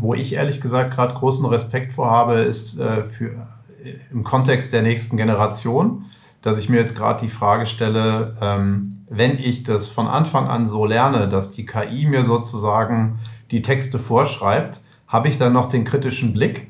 Wo ich ehrlich gesagt gerade großen Respekt vor habe, ist äh, für, äh, im Kontext der nächsten Generation, dass ich mir jetzt gerade die Frage stelle, ähm, wenn ich das von Anfang an so lerne, dass die KI mir sozusagen die Texte vorschreibt, habe ich dann noch den kritischen Blick?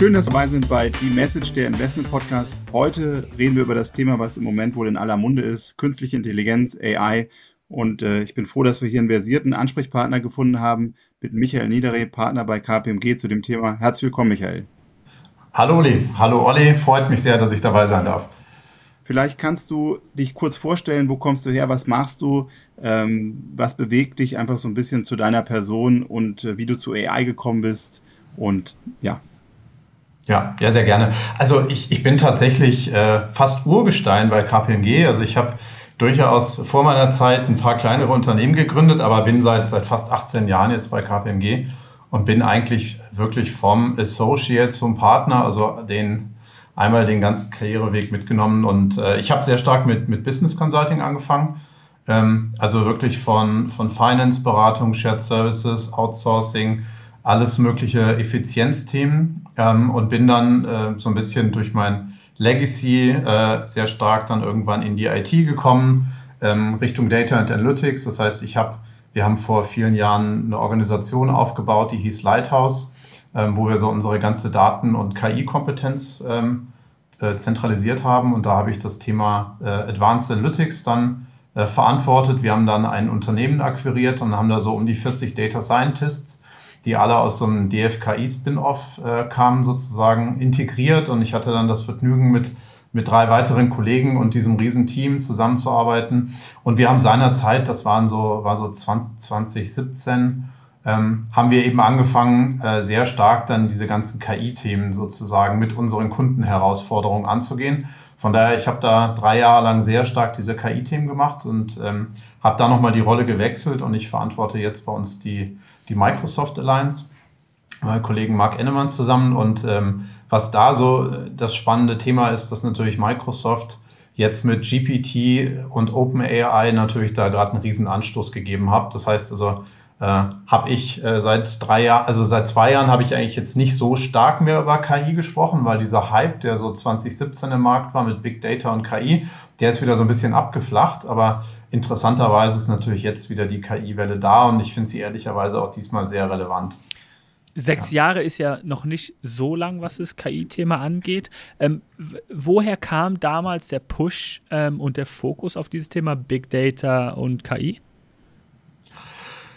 Schön, dass Sie dabei sind bei Die Message, der Investment Podcast. Heute reden wir über das Thema, was im Moment wohl in aller Munde ist, künstliche Intelligenz, AI. Und äh, ich bin froh, dass wir hier einen versierten Ansprechpartner gefunden haben mit Michael Niederreh, Partner bei KPMG zu dem Thema. Herzlich willkommen, Michael. Hallo Olli. Hallo Olli. Freut mich sehr, dass ich dabei sein darf. Vielleicht kannst du dich kurz vorstellen, wo kommst du her, was machst du, ähm, was bewegt dich einfach so ein bisschen zu deiner Person und äh, wie du zu AI gekommen bist. Und ja, ja, ja, sehr gerne. Also ich, ich bin tatsächlich äh, fast Urgestein bei KPMG. Also ich habe durchaus vor meiner Zeit ein paar kleinere Unternehmen gegründet, aber bin seit, seit fast 18 Jahren jetzt bei KPMG und bin eigentlich wirklich vom Associate zum Partner, also den einmal den ganzen Karriereweg mitgenommen. Und äh, ich habe sehr stark mit, mit Business Consulting angefangen. Ähm, also wirklich von, von Finance-Beratung, Shared Services, Outsourcing, alles mögliche Effizienzthemen ähm, und bin dann äh, so ein bisschen durch mein Legacy äh, sehr stark dann irgendwann in die IT gekommen, ähm, Richtung Data and Analytics. Das heißt, ich habe, wir haben vor vielen Jahren eine Organisation aufgebaut, die hieß Lighthouse, ähm, wo wir so unsere ganze Daten- und KI-Kompetenz ähm, äh, zentralisiert haben. Und da habe ich das Thema äh, Advanced Analytics dann äh, verantwortet. Wir haben dann ein Unternehmen akquiriert und haben da so um die 40 Data Scientists die alle aus so einem DFKI-Spin-Off äh, kamen, sozusagen integriert. Und ich hatte dann das Vergnügen, mit, mit drei weiteren Kollegen und diesem Riesenteam zusammenzuarbeiten. Und wir haben seinerzeit, das waren so, war so 20, 2017, ähm, haben wir eben angefangen, äh, sehr stark dann diese ganzen KI-Themen sozusagen mit unseren Kundenherausforderungen anzugehen. Von daher, ich habe da drei Jahre lang sehr stark diese KI-Themen gemacht und ähm, habe da nochmal die Rolle gewechselt und ich verantworte jetzt bei uns die die Microsoft Alliance, äh, Kollegen Mark Ennemann zusammen. Und ähm, was da so äh, das spannende Thema ist, dass natürlich Microsoft jetzt mit GPT und OpenAI natürlich da gerade einen riesen Anstoß gegeben hat. Das heißt also, äh, habe ich äh, seit drei Jahren, also seit zwei Jahren habe ich eigentlich jetzt nicht so stark mehr über KI gesprochen, weil dieser Hype, der so 2017 im Markt war mit Big Data und KI, der ist wieder so ein bisschen abgeflacht. Aber interessanterweise ist natürlich jetzt wieder die KI-Welle da und ich finde sie ehrlicherweise auch diesmal sehr relevant. Sechs ja. Jahre ist ja noch nicht so lang, was das KI-Thema angeht. Ähm, woher kam damals der Push ähm, und der Fokus auf dieses Thema Big Data und KI?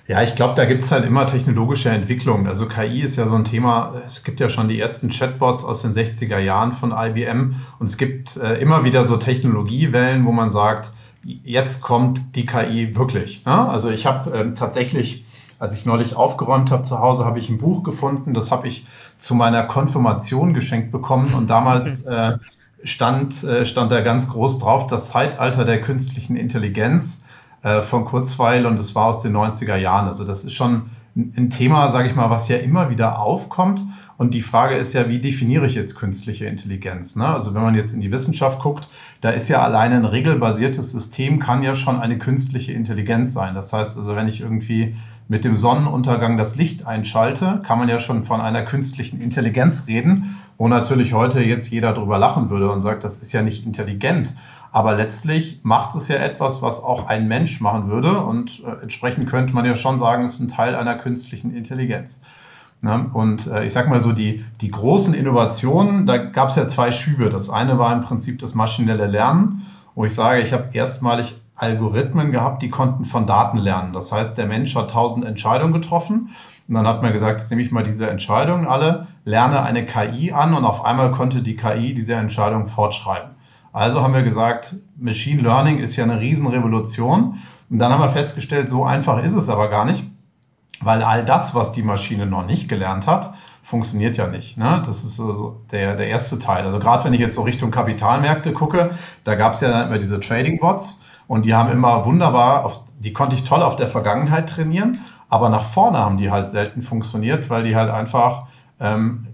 Ja, ich glaube, da gibt es halt immer technologische Entwicklungen. Also KI ist ja so ein Thema, es gibt ja schon die ersten Chatbots aus den 60er Jahren von IBM und es gibt äh, immer wieder so Technologiewellen, wo man sagt, jetzt kommt die KI wirklich. Ne? Also ich habe ähm, tatsächlich, als ich neulich aufgeräumt habe zu Hause, habe ich ein Buch gefunden, das habe ich zu meiner Konfirmation geschenkt bekommen und damals äh, stand, äh, stand da ganz groß drauf, das Zeitalter der künstlichen Intelligenz äh, von Kurzweil und es war aus den 90er Jahren. Also das ist schon ein Thema, sage ich mal, was ja immer wieder aufkommt. Und die Frage ist ja, wie definiere ich jetzt künstliche Intelligenz? Ne? Also wenn man jetzt in die Wissenschaft guckt, da ist ja alleine ein regelbasiertes System, kann ja schon eine künstliche Intelligenz sein. Das heißt also, wenn ich irgendwie mit dem Sonnenuntergang das Licht einschalte, kann man ja schon von einer künstlichen Intelligenz reden, wo natürlich heute jetzt jeder drüber lachen würde und sagt, das ist ja nicht intelligent. Aber letztlich macht es ja etwas, was auch ein Mensch machen würde. Und äh, entsprechend könnte man ja schon sagen, es ist ein Teil einer künstlichen Intelligenz. Ne? Und äh, ich sage mal so, die, die großen Innovationen, da gab es ja zwei Schübe. Das eine war im Prinzip das maschinelle Lernen, wo ich sage, ich habe erstmalig Algorithmen gehabt, die konnten von Daten lernen. Das heißt, der Mensch hat tausend Entscheidungen getroffen und dann hat man gesagt, jetzt nehme ich mal diese Entscheidungen alle, lerne eine KI an und auf einmal konnte die KI diese Entscheidung fortschreiben. Also haben wir gesagt, Machine Learning ist ja eine Riesenrevolution. Und dann haben wir festgestellt, so einfach ist es aber gar nicht, weil all das, was die Maschine noch nicht gelernt hat, funktioniert ja nicht. Ne? Das ist so der, der erste Teil. Also gerade wenn ich jetzt so Richtung Kapitalmärkte gucke, da gab es ja dann immer diese Trading-Bots und die haben immer wunderbar, auf, die konnte ich toll auf der Vergangenheit trainieren, aber nach vorne haben die halt selten funktioniert, weil die halt einfach ähm,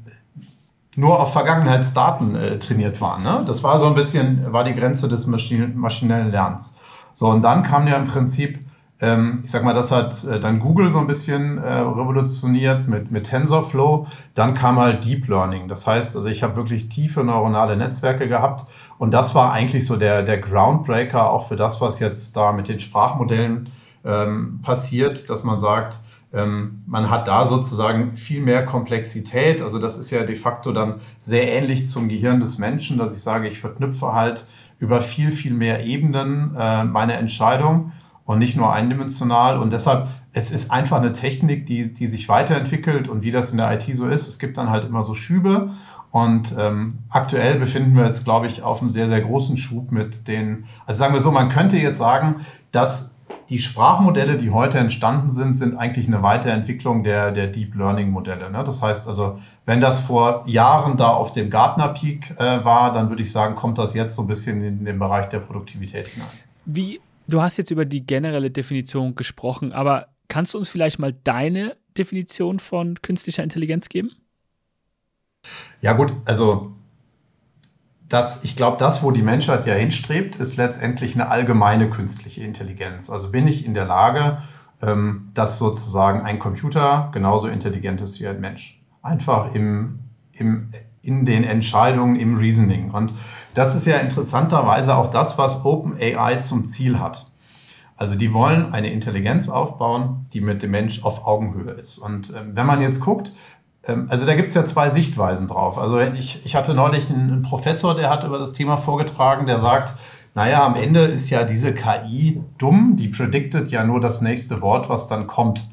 nur auf Vergangenheitsdaten äh, trainiert waren. Ne? Das war so ein bisschen, war die Grenze des Maschinen, maschinellen Lernens. So, und dann kam ja im Prinzip, ähm, ich sag mal, das hat äh, dann Google so ein bisschen äh, revolutioniert mit, mit TensorFlow. Dann kam halt Deep Learning. Das heißt, also ich habe wirklich tiefe neuronale Netzwerke gehabt und das war eigentlich so der, der Groundbreaker auch für das, was jetzt da mit den Sprachmodellen ähm, passiert, dass man sagt, man hat da sozusagen viel mehr Komplexität. Also das ist ja de facto dann sehr ähnlich zum Gehirn des Menschen, dass ich sage, ich verknüpfe halt über viel, viel mehr Ebenen äh, meine Entscheidung und nicht nur eindimensional. Und deshalb, es ist einfach eine Technik, die, die sich weiterentwickelt und wie das in der IT so ist. Es gibt dann halt immer so Schübe. Und ähm, aktuell befinden wir jetzt, glaube ich, auf einem sehr, sehr großen Schub mit den, also sagen wir so, man könnte jetzt sagen, dass die Sprachmodelle, die heute entstanden sind, sind eigentlich eine Weiterentwicklung der, der Deep Learning Modelle. Ne? Das heißt also, wenn das vor Jahren da auf dem Gartner Peak äh, war, dann würde ich sagen, kommt das jetzt so ein bisschen in den Bereich der Produktivität hinein. Wie, du hast jetzt über die generelle Definition gesprochen, aber kannst du uns vielleicht mal deine Definition von künstlicher Intelligenz geben? Ja gut, also dass ich glaube, das, wo die Menschheit ja hinstrebt, ist letztendlich eine allgemeine künstliche Intelligenz. Also bin ich in der Lage, ähm, dass sozusagen ein Computer genauso intelligent ist wie ein Mensch. Einfach im, im, in den Entscheidungen, im Reasoning. Und das ist ja interessanterweise auch das, was OpenAI zum Ziel hat. Also die wollen eine Intelligenz aufbauen, die mit dem Mensch auf Augenhöhe ist. Und ähm, wenn man jetzt guckt, also da gibt es ja zwei Sichtweisen drauf. Also ich, ich hatte neulich einen, einen, Professor, der hat über das Thema vorgetragen, der sagt, naja, am Ende ist ja diese KI dumm, die prediktet ja nur das nächste Wort, was dann kommt.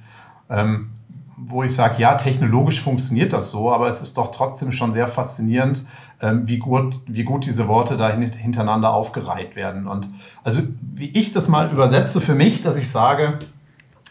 Ähm, wo ich sage, ja, technologisch funktioniert das so, aber es ist doch trotzdem schon sehr faszinierend, ähm, wie, gut, wie gut diese Worte da hintereinander aufgereiht werden. Und also wie ich das mal übersetze für mich, dass ich sage,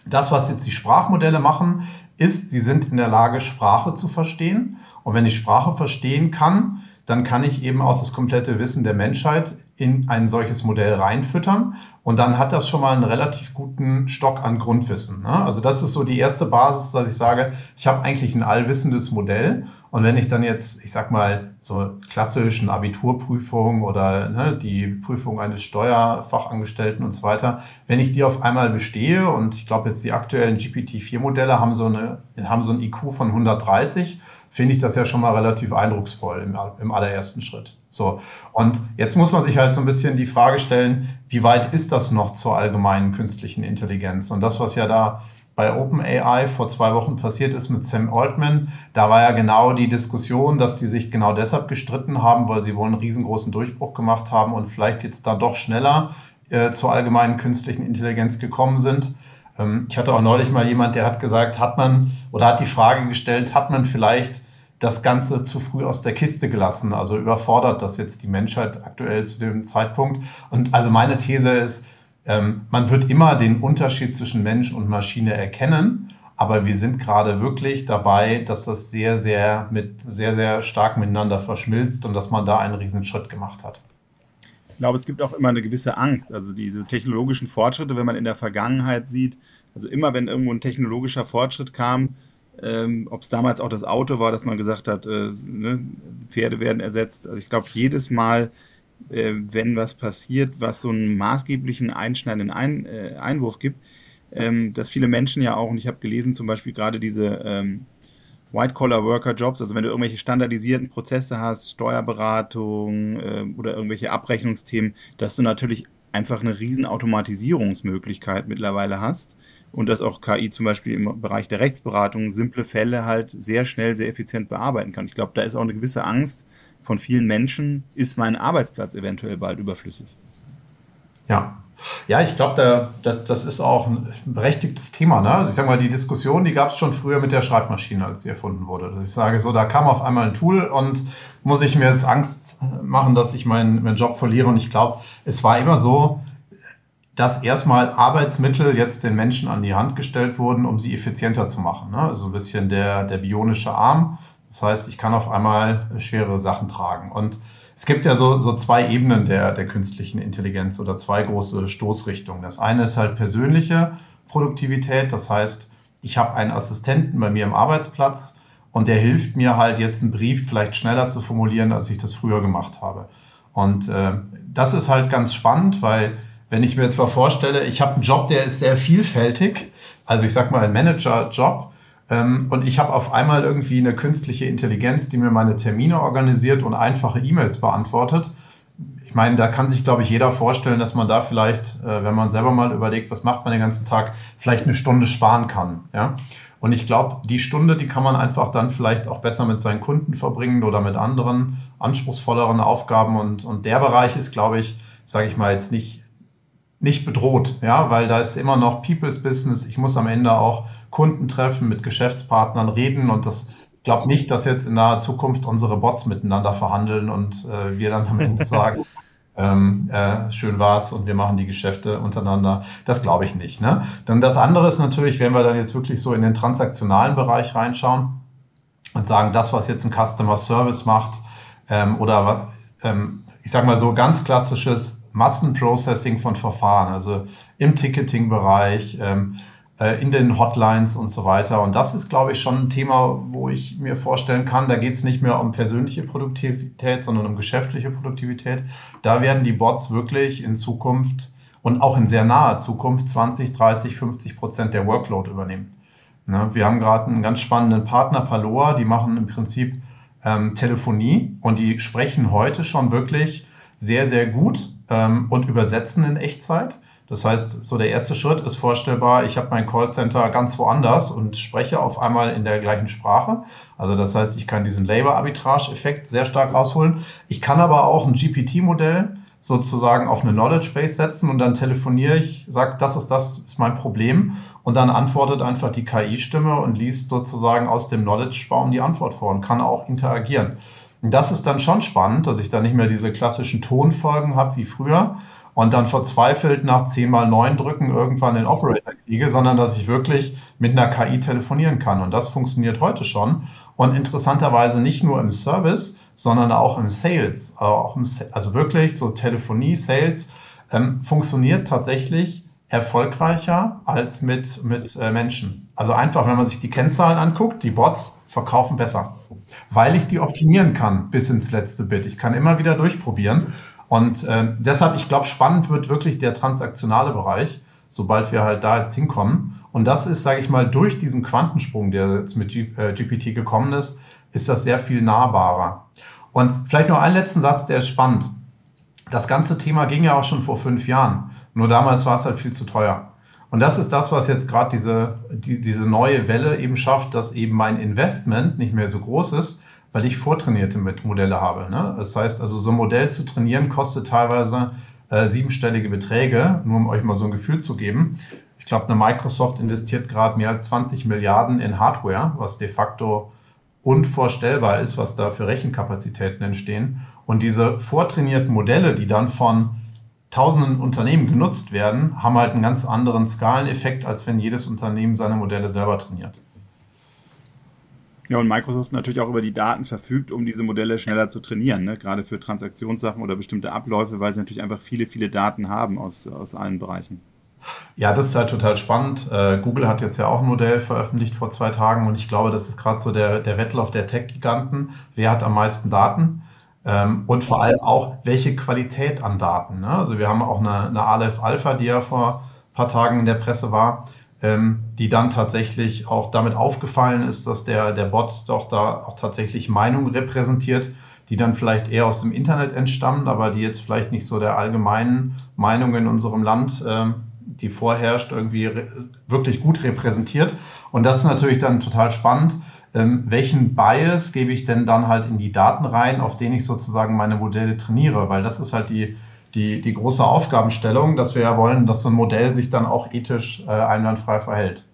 das, was jetzt die Sprachmodelle machen, ist, sie sind in der Lage, Sprache zu verstehen. Und wenn ich Sprache verstehen kann, dann kann ich eben auch das komplette Wissen der Menschheit in ein solches Modell reinfüttern. Und dann hat das schon mal einen relativ guten Stock an Grundwissen. Ne? Also das ist so die erste Basis, dass ich sage, ich habe eigentlich ein allwissendes Modell. Und wenn ich dann jetzt, ich sag mal, so klassischen Abiturprüfung oder ne, die Prüfung eines Steuerfachangestellten und so weiter, wenn ich die auf einmal bestehe und ich glaube jetzt die aktuellen GPT-4-Modelle haben so eine, haben so ein IQ von 130, finde ich das ja schon mal relativ eindrucksvoll im, im allerersten Schritt. So. Und jetzt muss man sich halt so ein bisschen die Frage stellen, wie weit ist das noch zur allgemeinen künstlichen Intelligenz? Und das, was ja da bei OpenAI vor zwei Wochen passiert ist mit Sam Altman, da war ja genau die Diskussion, dass die sich genau deshalb gestritten haben, weil sie wohl einen riesengroßen Durchbruch gemacht haben und vielleicht jetzt da doch schneller äh, zur allgemeinen künstlichen Intelligenz gekommen sind. Ähm, ich hatte auch neulich mal jemand, der hat gesagt, hat man oder hat die Frage gestellt, hat man vielleicht das Ganze zu früh aus der Kiste gelassen. Also überfordert das jetzt die Menschheit aktuell zu dem Zeitpunkt. Und also meine These ist, ähm, man wird immer den Unterschied zwischen Mensch und Maschine erkennen. Aber wir sind gerade wirklich dabei, dass das sehr, sehr mit sehr, sehr stark miteinander verschmilzt und dass man da einen riesen Schritt gemacht hat. Ich glaube, es gibt auch immer eine gewisse Angst. Also diese technologischen Fortschritte, wenn man in der Vergangenheit sieht, also immer wenn irgendwo ein technologischer Fortschritt kam, ähm, Ob es damals auch das Auto war, dass man gesagt hat, äh, ne, Pferde werden ersetzt. Also ich glaube, jedes Mal, äh, wenn was passiert, was so einen maßgeblichen einschneidenden Ein, äh, Einwurf gibt, ähm, dass viele Menschen ja auch, und ich habe gelesen zum Beispiel gerade diese ähm, White-Collar-Worker-Jobs, also wenn du irgendwelche standardisierten Prozesse hast, Steuerberatung äh, oder irgendwelche Abrechnungsthemen, dass du natürlich einfach eine riesen Automatisierungsmöglichkeit mittlerweile hast und dass auch KI zum Beispiel im Bereich der Rechtsberatung simple Fälle halt sehr schnell, sehr effizient bearbeiten kann. Ich glaube, da ist auch eine gewisse Angst von vielen Menschen, ist mein Arbeitsplatz eventuell bald überflüssig. Ja. Ja, ich glaube, das, das ist auch ein berechtigtes Thema. Ne? Also ich sage mal, die Diskussion, die gab es schon früher mit der Schreibmaschine, als sie erfunden wurde. Also ich sage so, da kam auf einmal ein Tool und muss ich mir jetzt Angst machen, dass ich meinen, meinen Job verliere. Und ich glaube, es war immer so, dass erstmal Arbeitsmittel jetzt den Menschen an die Hand gestellt wurden, um sie effizienter zu machen. Ne? Also ein bisschen der, der bionische Arm. Das heißt, ich kann auf einmal schwere Sachen tragen. Und es gibt ja so, so zwei Ebenen der, der künstlichen Intelligenz oder zwei große Stoßrichtungen. Das eine ist halt persönliche Produktivität. Das heißt, ich habe einen Assistenten bei mir im Arbeitsplatz und der hilft mir halt jetzt einen Brief vielleicht schneller zu formulieren, als ich das früher gemacht habe. Und äh, das ist halt ganz spannend, weil wenn ich mir jetzt mal vorstelle, ich habe einen Job, der ist sehr vielfältig, also ich sag mal ein Manager-Job, ähm, und ich habe auf einmal irgendwie eine künstliche Intelligenz, die mir meine Termine organisiert und einfache E-Mails beantwortet. Ich meine, da kann sich, glaube ich, jeder vorstellen, dass man da vielleicht, äh, wenn man selber mal überlegt, was macht man den ganzen Tag, vielleicht eine Stunde sparen kann. Ja? Und ich glaube, die Stunde, die kann man einfach dann vielleicht auch besser mit seinen Kunden verbringen oder mit anderen anspruchsvolleren Aufgaben. Und, und der Bereich ist, glaube ich, sage ich mal, jetzt nicht, nicht bedroht, ja, weil da ist immer noch People's Business. Ich muss am Ende auch Kunden treffen, mit Geschäftspartnern reden und das ich glaube nicht, dass jetzt in naher Zukunft unsere Bots miteinander verhandeln und äh, wir dann am Ende sagen, ähm, äh, schön war's und wir machen die Geschäfte untereinander. Das glaube ich nicht. Ne? Dann das andere ist natürlich, wenn wir dann jetzt wirklich so in den transaktionalen Bereich reinschauen und sagen, das, was jetzt ein Customer Service macht ähm, oder ähm, ich sage mal so ganz klassisches Massenprocessing von Verfahren, also im Ticketing-Bereich, ähm, äh, in den Hotlines und so weiter. Und das ist, glaube ich, schon ein Thema, wo ich mir vorstellen kann, da geht es nicht mehr um persönliche Produktivität, sondern um geschäftliche Produktivität. Da werden die Bots wirklich in Zukunft und auch in sehr naher Zukunft 20, 30, 50 Prozent der Workload übernehmen. Ne? Wir haben gerade einen ganz spannenden Partner, Paloa, die machen im Prinzip ähm, Telefonie und die sprechen heute schon wirklich sehr, sehr gut ähm, und übersetzen in Echtzeit. Das heißt, so der erste Schritt ist vorstellbar, ich habe mein Callcenter ganz woanders und spreche auf einmal in der gleichen Sprache. Also das heißt, ich kann diesen Labor-Arbitrage-Effekt sehr stark rausholen. Ich kann aber auch ein GPT-Modell sozusagen auf eine Knowledge Base setzen und dann telefoniere ich, sage, das ist das ist mein Problem und dann antwortet einfach die KI-Stimme und liest sozusagen aus dem Knowledge-Baum die Antwort vor und kann auch interagieren. Das ist dann schon spannend, dass ich da nicht mehr diese klassischen Tonfolgen habe wie früher, und dann verzweifelt nach 10 mal 9 drücken irgendwann den Operator kriege, sondern dass ich wirklich mit einer KI telefonieren kann. Und das funktioniert heute schon. Und interessanterweise nicht nur im Service, sondern auch im Sales. Auch im, also wirklich so Telefonie, Sales ähm, funktioniert tatsächlich erfolgreicher als mit, mit äh, Menschen. Also einfach, wenn man sich die Kennzahlen anguckt, die Bots verkaufen besser, weil ich die optimieren kann bis ins letzte Bit. Ich kann immer wieder durchprobieren und äh, deshalb, ich glaube, spannend wird wirklich der transaktionale Bereich, sobald wir halt da jetzt hinkommen. Und das ist, sage ich mal, durch diesen Quantensprung, der jetzt mit G äh, GPT gekommen ist, ist das sehr viel nahbarer. Und vielleicht noch einen letzten Satz, der ist spannend. Das ganze Thema ging ja auch schon vor fünf Jahren. Nur damals war es halt viel zu teuer. Und das ist das, was jetzt gerade diese, die, diese neue Welle eben schafft, dass eben mein Investment nicht mehr so groß ist, weil ich vortrainierte Modelle habe. Ne? Das heißt also, so ein Modell zu trainieren kostet teilweise äh, siebenstellige Beträge, nur um euch mal so ein Gefühl zu geben. Ich glaube, eine Microsoft investiert gerade mehr als 20 Milliarden in Hardware, was de facto unvorstellbar ist, was da für Rechenkapazitäten entstehen. Und diese vortrainierten Modelle, die dann von tausenden Unternehmen genutzt werden, haben halt einen ganz anderen Skaleneffekt, als wenn jedes Unternehmen seine Modelle selber trainiert. Ja, und Microsoft natürlich auch über die Daten verfügt, um diese Modelle schneller zu trainieren, ne? gerade für Transaktionssachen oder bestimmte Abläufe, weil sie natürlich einfach viele, viele Daten haben aus, aus allen Bereichen. Ja, das ist halt total spannend. Äh, Google hat jetzt ja auch ein Modell veröffentlicht vor zwei Tagen und ich glaube, das ist gerade so der, der Wettlauf der Tech-Giganten. Wer hat am meisten Daten? Ähm, und vor allem auch, welche Qualität an Daten. Ne? Also wir haben auch eine, eine Aleph Alpha, die ja vor ein paar Tagen in der Presse war ähm, die dann tatsächlich auch damit aufgefallen ist, dass der, der Bot doch da auch tatsächlich Meinungen repräsentiert, die dann vielleicht eher aus dem Internet entstammen, aber die jetzt vielleicht nicht so der allgemeinen Meinung in unserem Land, äh, die vorherrscht, irgendwie wirklich gut repräsentiert. Und das ist natürlich dann total spannend. Ähm, welchen Bias gebe ich denn dann halt in die Daten rein, auf denen ich sozusagen meine Modelle trainiere? Weil das ist halt die, die, die große Aufgabenstellung, dass wir ja wollen, dass so ein Modell sich dann auch ethisch äh, einwandfrei verhält.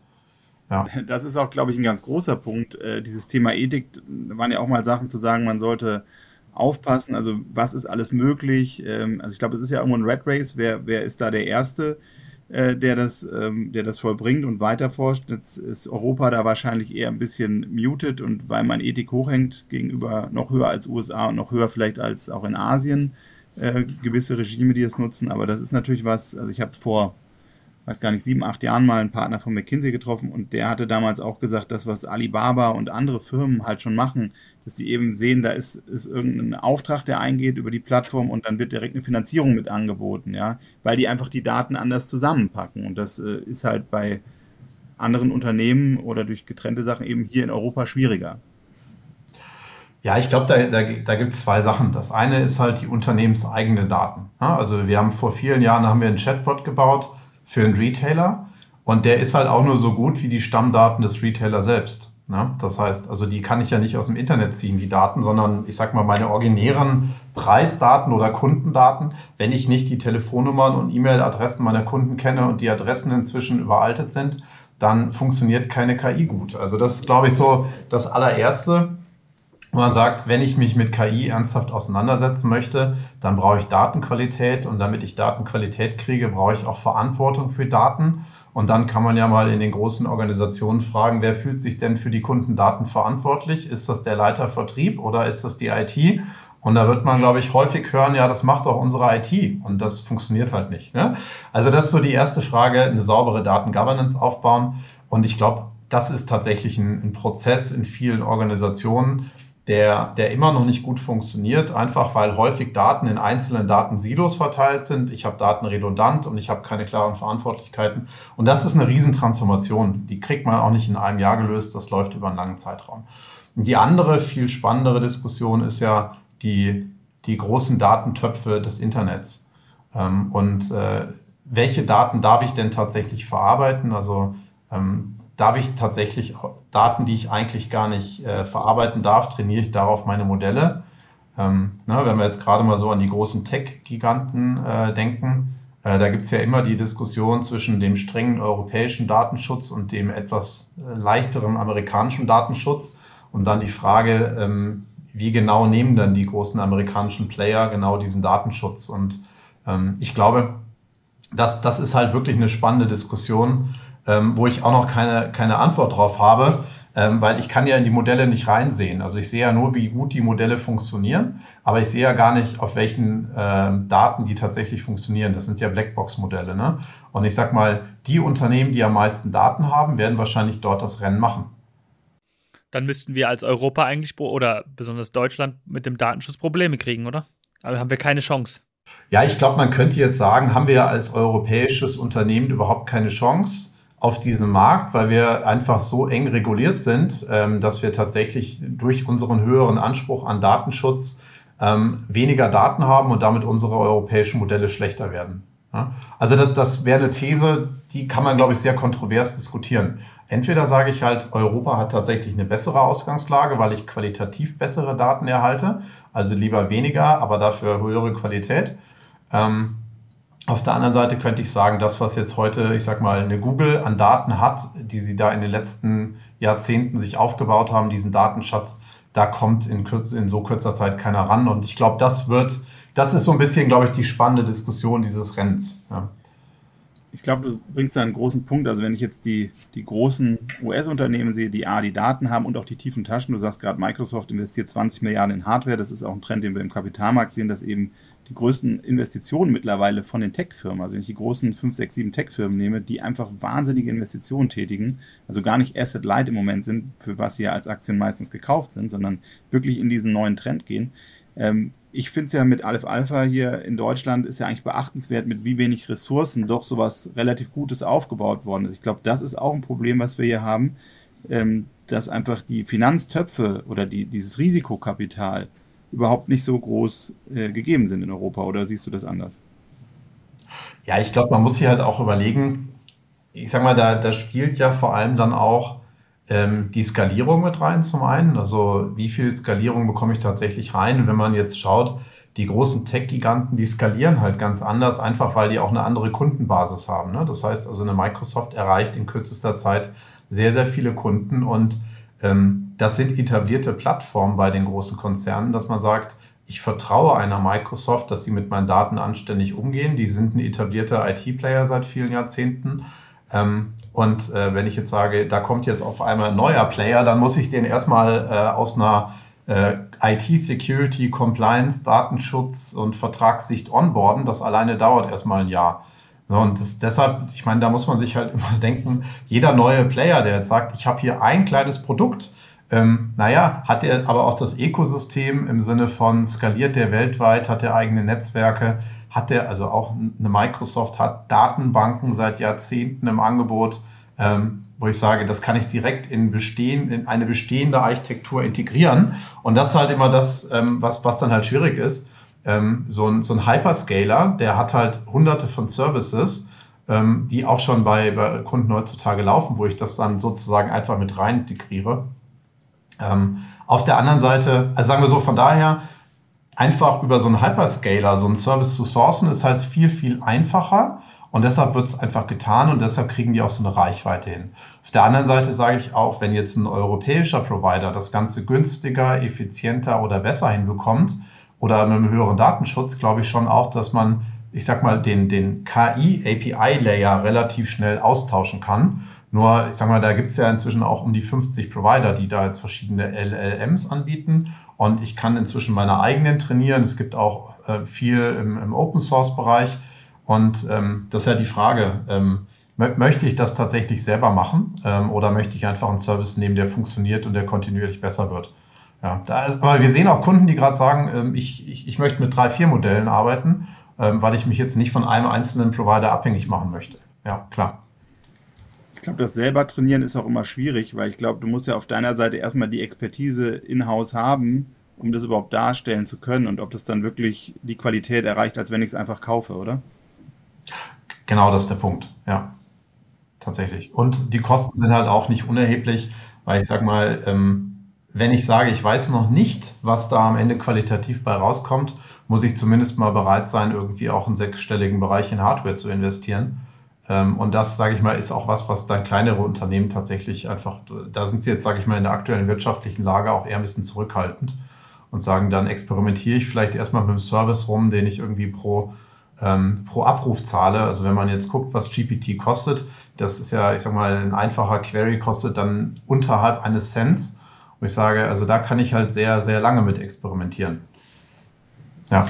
Ja. Das ist auch, glaube ich, ein ganz großer Punkt. Äh, dieses Thema Ethik, da waren ja auch mal Sachen zu sagen, man sollte aufpassen, also was ist alles möglich. Ähm, also ich glaube, es ist ja irgendwo ein Red Race, wer, wer ist da der Erste, äh, der, das, ähm, der das vollbringt und weiterforscht. Jetzt ist Europa da wahrscheinlich eher ein bisschen muted und weil man Ethik hochhängt gegenüber noch höher als USA und noch höher vielleicht als auch in Asien, äh, gewisse Regime, die es nutzen. Aber das ist natürlich was, also ich habe vor, weiß gar nicht, sieben, acht Jahren mal einen Partner von McKinsey getroffen und der hatte damals auch gesagt, das, was Alibaba und andere Firmen halt schon machen, dass die eben sehen, da ist, ist irgendein Auftrag, der eingeht über die Plattform und dann wird direkt eine Finanzierung mit angeboten, ja, weil die einfach die Daten anders zusammenpacken und das äh, ist halt bei anderen Unternehmen oder durch getrennte Sachen eben hier in Europa schwieriger. Ja, ich glaube, da, da, da gibt es zwei Sachen. Das eine ist halt die unternehmenseigene Daten. Also wir haben vor vielen Jahren haben wir einen Chatbot gebaut für einen Retailer und der ist halt auch nur so gut wie die Stammdaten des Retailers selbst. Das heißt, also die kann ich ja nicht aus dem Internet ziehen, die Daten, sondern ich sag mal meine originären Preisdaten oder Kundendaten, wenn ich nicht die Telefonnummern und E-Mail-Adressen meiner Kunden kenne und die Adressen inzwischen überaltet sind, dann funktioniert keine KI gut. Also das ist, glaube ich, so das allererste. Man sagt, wenn ich mich mit KI ernsthaft auseinandersetzen möchte, dann brauche ich Datenqualität und damit ich Datenqualität kriege, brauche ich auch Verantwortung für Daten. Und dann kann man ja mal in den großen Organisationen fragen, wer fühlt sich denn für die Kundendaten verantwortlich? Ist das der Leiter Vertrieb oder ist das die IT? Und da wird man, glaube ich, häufig hören, ja, das macht doch unsere IT und das funktioniert halt nicht. Ne? Also das ist so die erste Frage, eine saubere Datengovernance aufbauen. Und ich glaube, das ist tatsächlich ein, ein, Prozess in vielen Organisationen, der, der immer noch nicht gut funktioniert, einfach weil häufig Daten in einzelnen Datensilos verteilt sind. Ich habe Daten redundant und ich habe keine klaren Verantwortlichkeiten. Und das ist eine Riesentransformation. Die kriegt man auch nicht in einem Jahr gelöst, das läuft über einen langen Zeitraum. Und die andere, viel spannendere Diskussion ist ja, die, die großen Datentöpfe des Internets. Ähm, und äh, welche Daten darf ich denn tatsächlich verarbeiten? Also ähm, darf ich tatsächlich Daten, die ich eigentlich gar nicht äh, verarbeiten darf, trainiere ich darauf meine Modelle? Ähm, na, wenn wir jetzt gerade mal so an die großen Tech-Giganten äh, denken, äh, da gibt es ja immer die Diskussion zwischen dem strengen europäischen Datenschutz und dem etwas äh, leichteren amerikanischen Datenschutz. Und dann die Frage, ähm, wie genau nehmen dann die großen amerikanischen Player genau diesen Datenschutz? Und ähm, ich glaube, das, das ist halt wirklich eine spannende Diskussion, ähm, wo ich auch noch keine, keine Antwort drauf habe, ähm, weil ich kann ja in die Modelle nicht reinsehen. Also ich sehe ja nur, wie gut die Modelle funktionieren, aber ich sehe ja gar nicht, auf welchen ähm, Daten die tatsächlich funktionieren. Das sind ja Blackbox-Modelle. Ne? Und ich sag mal, die Unternehmen, die am meisten Daten haben, werden wahrscheinlich dort das Rennen machen dann müssten wir als Europa eigentlich oder besonders Deutschland mit dem Datenschutz Probleme kriegen, oder? Aber haben wir keine Chance. Ja, ich glaube, man könnte jetzt sagen, haben wir als europäisches Unternehmen überhaupt keine Chance auf diesem Markt, weil wir einfach so eng reguliert sind, ähm, dass wir tatsächlich durch unseren höheren Anspruch an Datenschutz ähm, weniger Daten haben und damit unsere europäischen Modelle schlechter werden. Also das, das wäre eine These, die kann man, glaube ich, sehr kontrovers diskutieren. Entweder sage ich halt, Europa hat tatsächlich eine bessere Ausgangslage, weil ich qualitativ bessere Daten erhalte, also lieber weniger, aber dafür höhere Qualität. Ähm, auf der anderen Seite könnte ich sagen, das, was jetzt heute, ich sag mal, eine Google an Daten hat, die sie da in den letzten Jahrzehnten sich aufgebaut haben, diesen Datenschatz, da kommt in, kürz, in so kurzer Zeit keiner ran. Und ich glaube, das wird das ist so ein bisschen, glaube ich, die spannende Diskussion dieses Rennens. Ja. Ich glaube, du bringst da einen großen Punkt. Also wenn ich jetzt die, die großen US-Unternehmen sehe, die A, die Daten haben und auch die tiefen Taschen. Du sagst gerade, Microsoft investiert 20 Milliarden in Hardware. Das ist auch ein Trend, den wir im Kapitalmarkt sehen, dass eben die größten Investitionen mittlerweile von den Tech-Firmen, also wenn ich die großen 5, 6, 7 Tech-Firmen nehme, die einfach wahnsinnige Investitionen tätigen, also gar nicht Asset-Light im Moment sind, für was sie ja als Aktien meistens gekauft sind, sondern wirklich in diesen neuen Trend gehen. Ähm, ich finde es ja mit Aleph Alpha hier in Deutschland ist ja eigentlich beachtenswert, mit wie wenig Ressourcen doch sowas relativ Gutes aufgebaut worden ist. Ich glaube, das ist auch ein Problem, was wir hier haben, ähm, dass einfach die Finanztöpfe oder die, dieses Risikokapital überhaupt nicht so groß äh, gegeben sind in Europa. Oder siehst du das anders? Ja, ich glaube, man muss hier halt auch überlegen, ich sag mal, da, da spielt ja vor allem dann auch ähm, die Skalierung mit rein zum einen. Also wie viel Skalierung bekomme ich tatsächlich rein? Und wenn man jetzt schaut, die großen Tech-Giganten, die skalieren halt ganz anders, einfach weil die auch eine andere Kundenbasis haben. Ne? Das heißt also, eine Microsoft erreicht in kürzester Zeit sehr, sehr viele Kunden und ähm, das sind etablierte Plattformen bei den großen Konzernen, dass man sagt, ich vertraue einer Microsoft, dass sie mit meinen Daten anständig umgehen. Die sind ein etablierter IT-Player seit vielen Jahrzehnten ähm, und äh, wenn ich jetzt sage, da kommt jetzt auf einmal ein neuer Player, dann muss ich den erstmal äh, aus einer äh, IT-Security, Compliance, Datenschutz und Vertragssicht onboarden. Das alleine dauert erstmal ein Jahr. Und das, deshalb, ich meine, da muss man sich halt immer denken, jeder neue Player, der jetzt sagt, ich habe hier ein kleines Produkt, ähm, naja, hat er aber auch das Ökosystem im Sinne von skaliert der weltweit, hat er eigene Netzwerke, hat er, also auch eine Microsoft hat Datenbanken seit Jahrzehnten im Angebot, ähm, wo ich sage, das kann ich direkt in, bestehen, in eine bestehende Architektur integrieren. Und das ist halt immer das, ähm, was, was dann halt schwierig ist. Ähm, so, ein, so ein Hyperscaler, der hat halt hunderte von Services, ähm, die auch schon bei, bei Kunden heutzutage laufen, wo ich das dann sozusagen einfach mit rein integriere. Ähm, auf der anderen Seite, also sagen wir so, von daher, einfach über so einen Hyperscaler, so einen Service zu sourcen, ist halt viel, viel einfacher. Und deshalb wird es einfach getan und deshalb kriegen die auch so eine Reichweite hin. Auf der anderen Seite sage ich auch, wenn jetzt ein europäischer Provider das Ganze günstiger, effizienter oder besser hinbekommt oder mit einem höheren Datenschutz, glaube ich schon auch, dass man, ich sag mal, den, den KI-API-Layer relativ schnell austauschen kann nur, ich sag mal, da gibt es ja inzwischen auch um die 50 Provider, die da jetzt verschiedene LLMs anbieten. Und ich kann inzwischen meine eigenen trainieren. Es gibt auch äh, viel im, im Open-Source-Bereich. Und ähm, das ist ja die Frage, ähm, möchte ich das tatsächlich selber machen ähm, oder möchte ich einfach einen Service nehmen, der funktioniert und der kontinuierlich besser wird? Ja, da ist, aber wir sehen auch Kunden, die gerade sagen, ähm, ich, ich, ich möchte mit drei, vier Modellen arbeiten, ähm, weil ich mich jetzt nicht von einem einzelnen Provider abhängig machen möchte. Ja, klar. Ich glaube, das selber trainieren ist auch immer schwierig, weil ich glaube, du musst ja auf deiner Seite erstmal die Expertise in-house haben, um das überhaupt darstellen zu können und ob das dann wirklich die Qualität erreicht, als wenn ich es einfach kaufe, oder? Genau, das ist der Punkt, ja. Tatsächlich. Und die Kosten sind halt auch nicht unerheblich, weil ich sag mal, ähm, wenn ich sage, ich weiß noch nicht, was da am Ende qualitativ bei rauskommt, muss ich zumindest mal bereit sein, irgendwie auch einen sechsstelligen Bereich in Hardware zu investieren. Ähm, und das, sage ich mal, ist auch was, was dann kleinere Unternehmen tatsächlich einfach, da sind sie jetzt, sage ich mal, in der aktuellen wirtschaftlichen Lage auch eher ein bisschen zurückhaltend und sagen, dann experimentiere ich vielleicht erstmal mit einem Service rum, den ich irgendwie pro, ähm, pro Abruf zahle. Also wenn man jetzt guckt, was GPT kostet, das ist ja, ich sage mal, ein einfacher Query kostet dann unterhalb eines Cents. Und ich sage, also da kann ich halt sehr, sehr lange mit experimentieren. Ja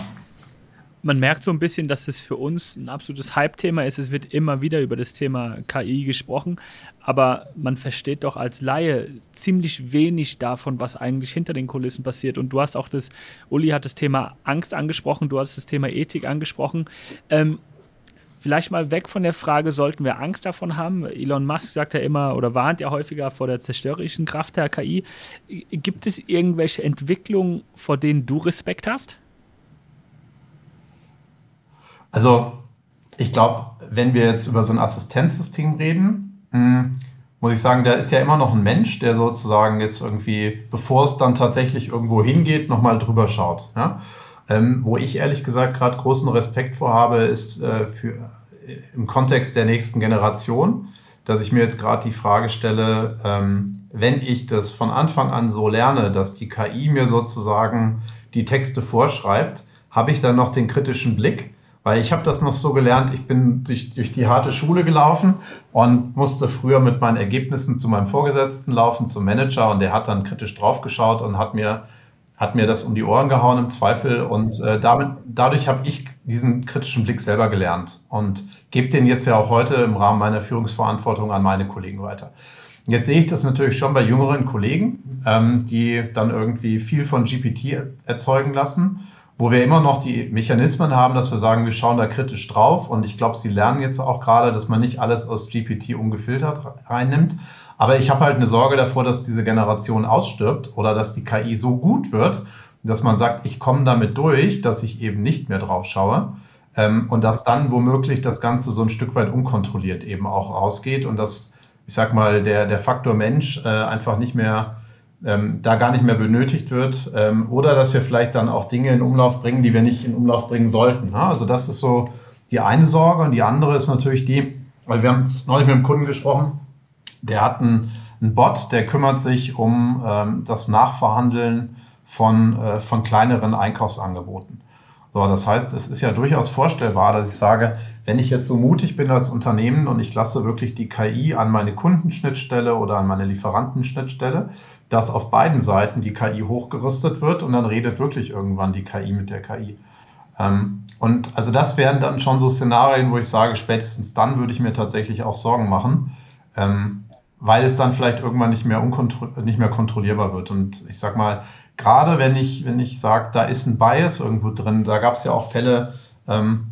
man merkt so ein bisschen, dass es für uns ein absolutes Hype-Thema ist. Es wird immer wieder über das Thema KI gesprochen, aber man versteht doch als Laie ziemlich wenig davon, was eigentlich hinter den Kulissen passiert. Und du hast auch das, Uli hat das Thema Angst angesprochen, du hast das Thema Ethik angesprochen. Ähm, vielleicht mal weg von der Frage, sollten wir Angst davon haben? Elon Musk sagt ja immer oder warnt ja häufiger vor der zerstörerischen Kraft der KI. Gibt es irgendwelche Entwicklungen, vor denen du Respekt hast? Also ich glaube, wenn wir jetzt über so ein Assistenzsystem reden, hm, muss ich sagen, da ist ja immer noch ein Mensch, der sozusagen jetzt irgendwie, bevor es dann tatsächlich irgendwo hingeht, nochmal drüber schaut. Ja? Ähm, wo ich ehrlich gesagt gerade großen Respekt vor habe, ist äh, für, äh, im Kontext der nächsten Generation, dass ich mir jetzt gerade die Frage stelle, ähm, wenn ich das von Anfang an so lerne, dass die KI mir sozusagen die Texte vorschreibt, habe ich dann noch den kritischen Blick? Weil ich habe das noch so gelernt, ich bin durch, durch die harte Schule gelaufen und musste früher mit meinen Ergebnissen zu meinem Vorgesetzten laufen, zum Manager. Und der hat dann kritisch draufgeschaut und hat mir, hat mir das um die Ohren gehauen im Zweifel. Und äh, damit, dadurch habe ich diesen kritischen Blick selber gelernt und gebe den jetzt ja auch heute im Rahmen meiner Führungsverantwortung an meine Kollegen weiter. Jetzt sehe ich das natürlich schon bei jüngeren Kollegen, ähm, die dann irgendwie viel von GPT erzeugen lassen wo wir immer noch die Mechanismen haben, dass wir sagen, wir schauen da kritisch drauf. Und ich glaube, Sie lernen jetzt auch gerade, dass man nicht alles aus GPT ungefiltert reinnimmt. Aber ich habe halt eine Sorge davor, dass diese Generation ausstirbt oder dass die KI so gut wird, dass man sagt, ich komme damit durch, dass ich eben nicht mehr drauf schaue. Ähm, und dass dann womöglich das Ganze so ein Stück weit unkontrolliert eben auch rausgeht und dass, ich sag mal, der, der Faktor Mensch äh, einfach nicht mehr ähm, da gar nicht mehr benötigt wird ähm, oder dass wir vielleicht dann auch Dinge in Umlauf bringen, die wir nicht in Umlauf bringen sollten. Ne? Also das ist so die eine Sorge und die andere ist natürlich die, weil wir haben neulich mit einem Kunden gesprochen, der hat einen, Bot, der kümmert sich um ähm, das Nachverhandeln von, äh, von kleineren Einkaufsangeboten. So, das heißt, es ist ja durchaus vorstellbar, dass ich sage, wenn ich jetzt so mutig bin als Unternehmen und ich lasse wirklich die KI an meine Kundenschnittstelle oder an meine Lieferantenschnittstelle, dass auf beiden Seiten die KI hochgerüstet wird und dann redet wirklich irgendwann die KI mit der KI. Ähm, und also das wären dann schon so Szenarien, wo ich sage, spätestens dann würde ich mir tatsächlich auch Sorgen machen, ähm, weil es dann vielleicht irgendwann nicht mehr, nicht mehr kontrollierbar wird. Und ich sag mal, gerade wenn ich, wenn ich sage, da ist ein Bias irgendwo drin, da gab es ja auch Fälle, ähm,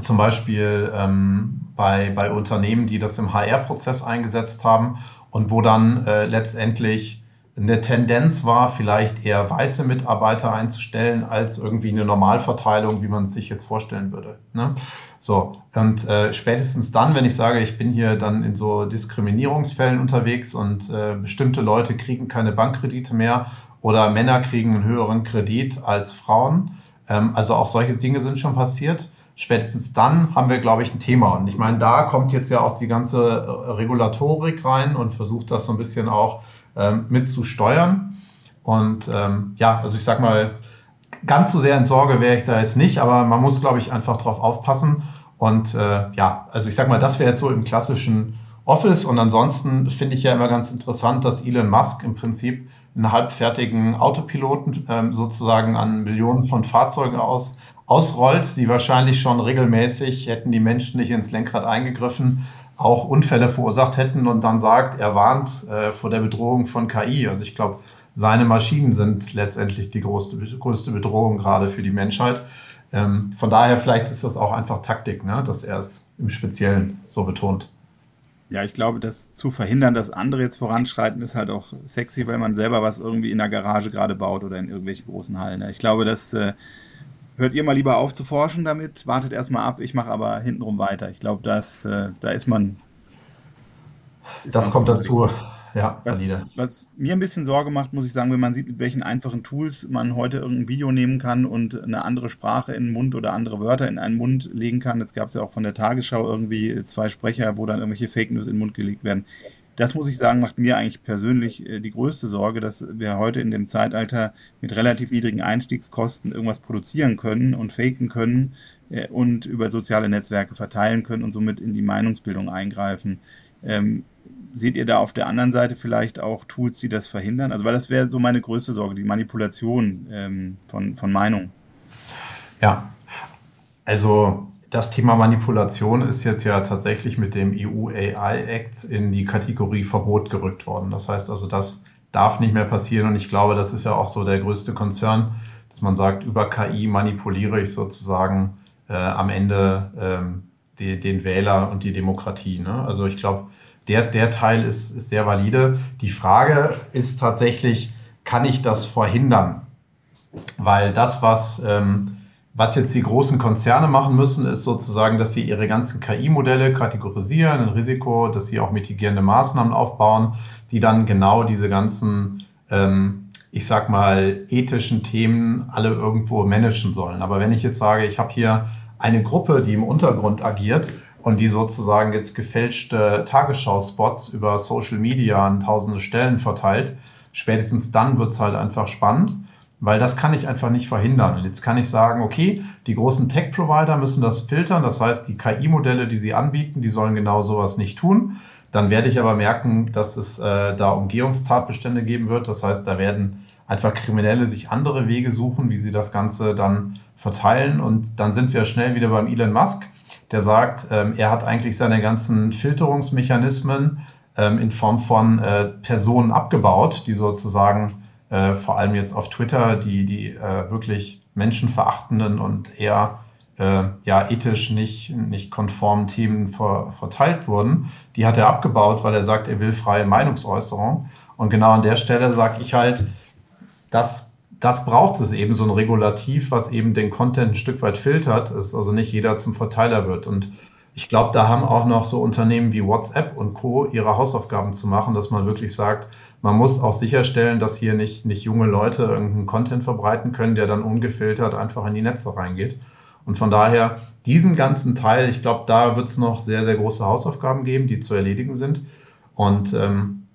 zum Beispiel ähm, bei, bei Unternehmen, die das im HR-Prozess eingesetzt haben und wo dann äh, letztendlich eine Tendenz war, vielleicht eher weiße Mitarbeiter einzustellen, als irgendwie eine Normalverteilung, wie man es sich jetzt vorstellen würde. Ne? So, und äh, spätestens dann, wenn ich sage, ich bin hier dann in so Diskriminierungsfällen unterwegs und äh, bestimmte Leute kriegen keine Bankkredite mehr oder Männer kriegen einen höheren Kredit als Frauen, ähm, also auch solche Dinge sind schon passiert. Spätestens dann haben wir, glaube ich, ein Thema. Und ich meine, da kommt jetzt ja auch die ganze äh, Regulatorik rein und versucht das so ein bisschen auch ähm, mit zu steuern. Und ähm, ja, also ich sag mal, ganz so sehr in Sorge wäre ich da jetzt nicht, aber man muss, glaube ich, einfach drauf aufpassen. Und äh, ja, also ich sag mal, das wäre jetzt so im klassischen Office. Und ansonsten finde ich ja immer ganz interessant, dass Elon Musk im Prinzip einen halbfertigen Autopiloten ähm, sozusagen an Millionen von Fahrzeugen aus, ausrollt, die wahrscheinlich schon regelmäßig, hätten die Menschen nicht ins Lenkrad eingegriffen, auch Unfälle verursacht hätten und dann sagt, er warnt äh, vor der Bedrohung von KI. Also ich glaube, seine Maschinen sind letztendlich die größte, größte Bedrohung gerade für die Menschheit. Ähm, von daher vielleicht ist das auch einfach Taktik, ne, dass er es im Speziellen so betont. Ja, ich glaube, das zu verhindern, dass andere jetzt voranschreiten, ist halt auch sexy, weil man selber was irgendwie in der Garage gerade baut oder in irgendwelchen großen Hallen. Ich glaube, das äh, hört ihr mal lieber auf zu forschen damit, wartet erstmal ab, ich mache aber hintenrum weiter. Ich glaube, das, äh, da ist man. Ist das man kommt dazu. Ja, valide. Was mir ein bisschen Sorge macht, muss ich sagen, wenn man sieht, mit welchen einfachen Tools man heute irgendein Video nehmen kann und eine andere Sprache in den Mund oder andere Wörter in einen Mund legen kann. Jetzt gab es ja auch von der Tagesschau irgendwie zwei Sprecher, wo dann irgendwelche Fake News in den Mund gelegt werden. Das muss ich sagen, macht mir eigentlich persönlich äh, die größte Sorge, dass wir heute in dem Zeitalter mit relativ niedrigen Einstiegskosten irgendwas produzieren können und faken können äh, und über soziale Netzwerke verteilen können und somit in die Meinungsbildung eingreifen. Ähm, seht ihr da auf der anderen Seite vielleicht auch Tools, die das verhindern? Also, weil das wäre so meine größte Sorge, die Manipulation ähm, von, von Meinung. Ja, also das Thema Manipulation ist jetzt ja tatsächlich mit dem EU AI Act in die Kategorie Verbot gerückt worden. Das heißt also, das darf nicht mehr passieren und ich glaube, das ist ja auch so der größte Konzern, dass man sagt, über KI manipuliere ich sozusagen äh, am Ende ähm, die, den Wähler und die Demokratie. Ne? Also ich glaube, der, der Teil ist, ist sehr valide. Die Frage ist tatsächlich, kann ich das verhindern? Weil das, was ähm, was jetzt die großen Konzerne machen müssen, ist sozusagen, dass sie ihre ganzen KI-Modelle kategorisieren, ein Risiko, dass sie auch mitigierende Maßnahmen aufbauen, die dann genau diese ganzen, ähm, ich sag mal, ethischen Themen alle irgendwo managen sollen. Aber wenn ich jetzt sage, ich habe hier eine Gruppe, die im Untergrund agiert und die sozusagen jetzt gefälschte Tagesschau-Spots über Social Media an tausende Stellen verteilt, spätestens dann wird es halt einfach spannend weil das kann ich einfach nicht verhindern. Und jetzt kann ich sagen, okay, die großen Tech-Provider müssen das filtern, das heißt, die KI-Modelle, die sie anbieten, die sollen genau sowas nicht tun. Dann werde ich aber merken, dass es äh, da Umgehungstatbestände geben wird. Das heißt, da werden einfach Kriminelle sich andere Wege suchen, wie sie das Ganze dann verteilen. Und dann sind wir schnell wieder beim Elon Musk, der sagt, ähm, er hat eigentlich seine ganzen Filterungsmechanismen ähm, in Form von äh, Personen abgebaut, die sozusagen äh, vor allem jetzt auf Twitter, die, die äh, wirklich menschenverachtenden und eher äh, ja, ethisch nicht, nicht konformen Themen ver, verteilt wurden, die hat er abgebaut, weil er sagt, er will freie Meinungsäußerung. Und genau an der Stelle sage ich halt, das, das braucht es eben, so ein Regulativ, was eben den Content ein Stück weit filtert, dass also nicht jeder zum Verteiler wird. Und ich glaube, da haben auch noch so Unternehmen wie WhatsApp und Co. ihre Hausaufgaben zu machen, dass man wirklich sagt, man muss auch sicherstellen, dass hier nicht, nicht junge Leute irgendeinen Content verbreiten können, der dann ungefiltert einfach in die Netze reingeht. Und von daher, diesen ganzen Teil, ich glaube, da wird es noch sehr, sehr große Hausaufgaben geben, die zu erledigen sind. Und ähm,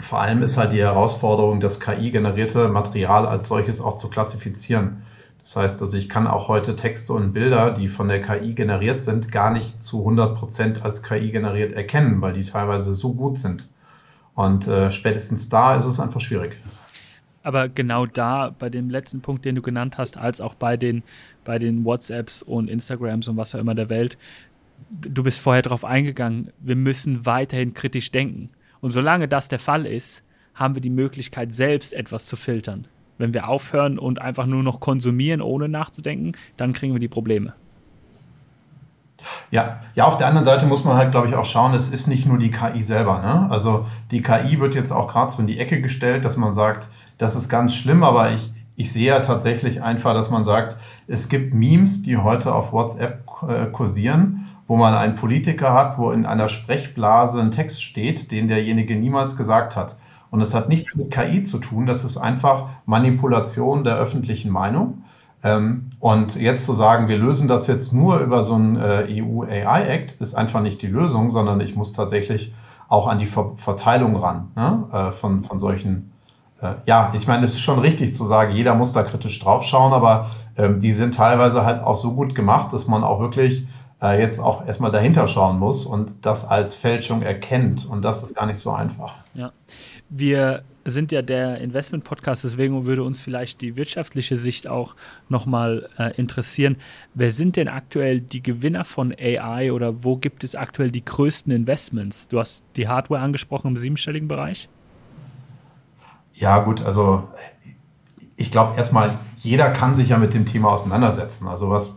vor allem ist halt die Herausforderung, das KI-generierte Material als solches auch zu klassifizieren. Das heißt, also ich kann auch heute Texte und Bilder, die von der KI generiert sind, gar nicht zu 100 Prozent als KI generiert erkennen, weil die teilweise so gut sind. Und äh, spätestens da ist es einfach schwierig. Aber genau da, bei dem letzten Punkt, den du genannt hast, als auch bei den, bei den WhatsApps und Instagrams und was auch immer der Welt, du bist vorher darauf eingegangen, wir müssen weiterhin kritisch denken. Und solange das der Fall ist, haben wir die Möglichkeit, selbst etwas zu filtern. Wenn wir aufhören und einfach nur noch konsumieren, ohne nachzudenken, dann kriegen wir die Probleme. Ja, ja, auf der anderen Seite muss man halt, glaube ich, auch schauen, es ist nicht nur die KI selber. Ne? Also die KI wird jetzt auch gerade so in die Ecke gestellt, dass man sagt, das ist ganz schlimm, aber ich, ich sehe ja tatsächlich einfach, dass man sagt, es gibt Memes, die heute auf WhatsApp äh, kursieren, wo man einen Politiker hat, wo in einer Sprechblase ein Text steht, den derjenige niemals gesagt hat. Und das hat nichts mit KI zu tun, das ist einfach Manipulation der öffentlichen Meinung. Ähm, und jetzt zu sagen, wir lösen das jetzt nur über so einen äh, EU AI Act, ist einfach nicht die Lösung, sondern ich muss tatsächlich auch an die Ver Verteilung ran ne? äh, von, von solchen. Äh, ja, ich meine, es ist schon richtig zu sagen, jeder muss da kritisch draufschauen, aber ähm, die sind teilweise halt auch so gut gemacht, dass man auch wirklich äh, jetzt auch erstmal dahinter schauen muss und das als Fälschung erkennt. Und das ist gar nicht so einfach. Ja. Wir sind ja der Investment-Podcast, deswegen würde uns vielleicht die wirtschaftliche Sicht auch nochmal äh, interessieren. Wer sind denn aktuell die Gewinner von AI oder wo gibt es aktuell die größten Investments? Du hast die Hardware angesprochen im siebenstelligen Bereich. Ja, gut, also ich glaube erstmal, jeder kann sich ja mit dem Thema auseinandersetzen. Also was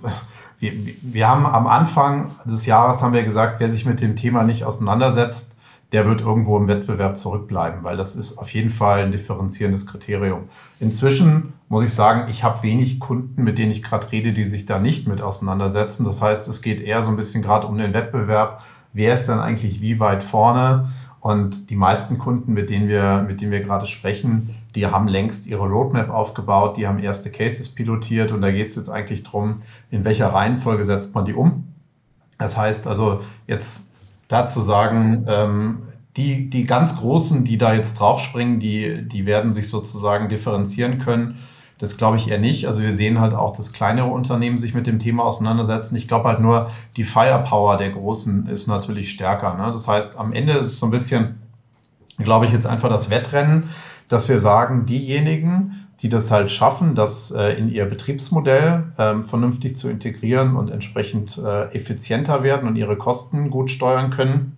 wir, wir haben am Anfang des Jahres haben wir gesagt, wer sich mit dem Thema nicht auseinandersetzt, der wird irgendwo im Wettbewerb zurückbleiben, weil das ist auf jeden Fall ein differenzierendes Kriterium. Inzwischen muss ich sagen, ich habe wenig Kunden, mit denen ich gerade rede, die sich da nicht mit auseinandersetzen. Das heißt, es geht eher so ein bisschen gerade um den Wettbewerb. Wer ist dann eigentlich wie weit vorne? Und die meisten Kunden, mit denen wir, mit denen wir gerade sprechen, die haben längst ihre Roadmap aufgebaut, die haben erste Cases pilotiert und da geht es jetzt eigentlich darum, in welcher Reihenfolge setzt man die um. Das heißt also, jetzt dazu sagen, ähm, die, die ganz Großen, die da jetzt draufspringen, die, die werden sich sozusagen differenzieren können. Das glaube ich eher nicht. Also wir sehen halt auch, dass kleinere Unternehmen sich mit dem Thema auseinandersetzen. Ich glaube halt nur, die Firepower der Großen ist natürlich stärker. Ne? Das heißt, am Ende ist es so ein bisschen, glaube ich, jetzt einfach das Wettrennen, dass wir sagen, diejenigen, die das halt schaffen, das äh, in ihr Betriebsmodell ähm, vernünftig zu integrieren und entsprechend äh, effizienter werden und ihre Kosten gut steuern können,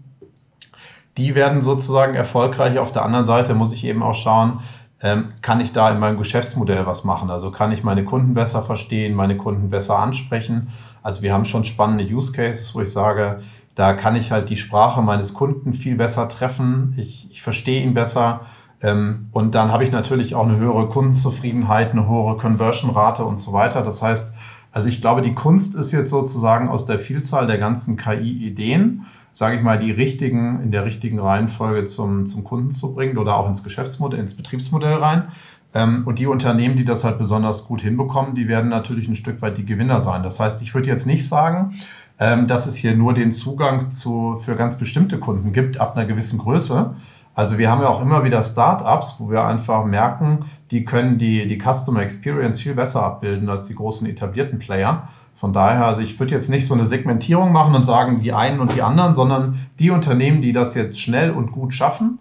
die werden sozusagen erfolgreich. Auf der anderen Seite muss ich eben auch schauen, ähm, kann ich da in meinem Geschäftsmodell was machen? Also kann ich meine Kunden besser verstehen, meine Kunden besser ansprechen? Also wir haben schon spannende Use Cases, wo ich sage, da kann ich halt die Sprache meines Kunden viel besser treffen. Ich, ich verstehe ihn besser und dann habe ich natürlich auch eine höhere Kundenzufriedenheit, eine höhere Conversion-Rate und so weiter. Das heißt, also ich glaube, die Kunst ist jetzt sozusagen aus der Vielzahl der ganzen KI-Ideen, sage ich mal, die richtigen, in der richtigen Reihenfolge zum, zum Kunden zu bringen oder auch ins Geschäftsmodell, ins Betriebsmodell rein. Ähm, und die Unternehmen, die das halt besonders gut hinbekommen, die werden natürlich ein Stück weit die Gewinner sein. Das heißt, ich würde jetzt nicht sagen, ähm, dass es hier nur den Zugang zu, für ganz bestimmte Kunden gibt ab einer gewissen Größe, also wir haben ja auch immer wieder Startups, wo wir einfach merken, die können die, die Customer Experience viel besser abbilden als die großen etablierten Player. Von daher, also ich würde jetzt nicht so eine Segmentierung machen und sagen, die einen und die anderen, sondern die Unternehmen, die das jetzt schnell und gut schaffen,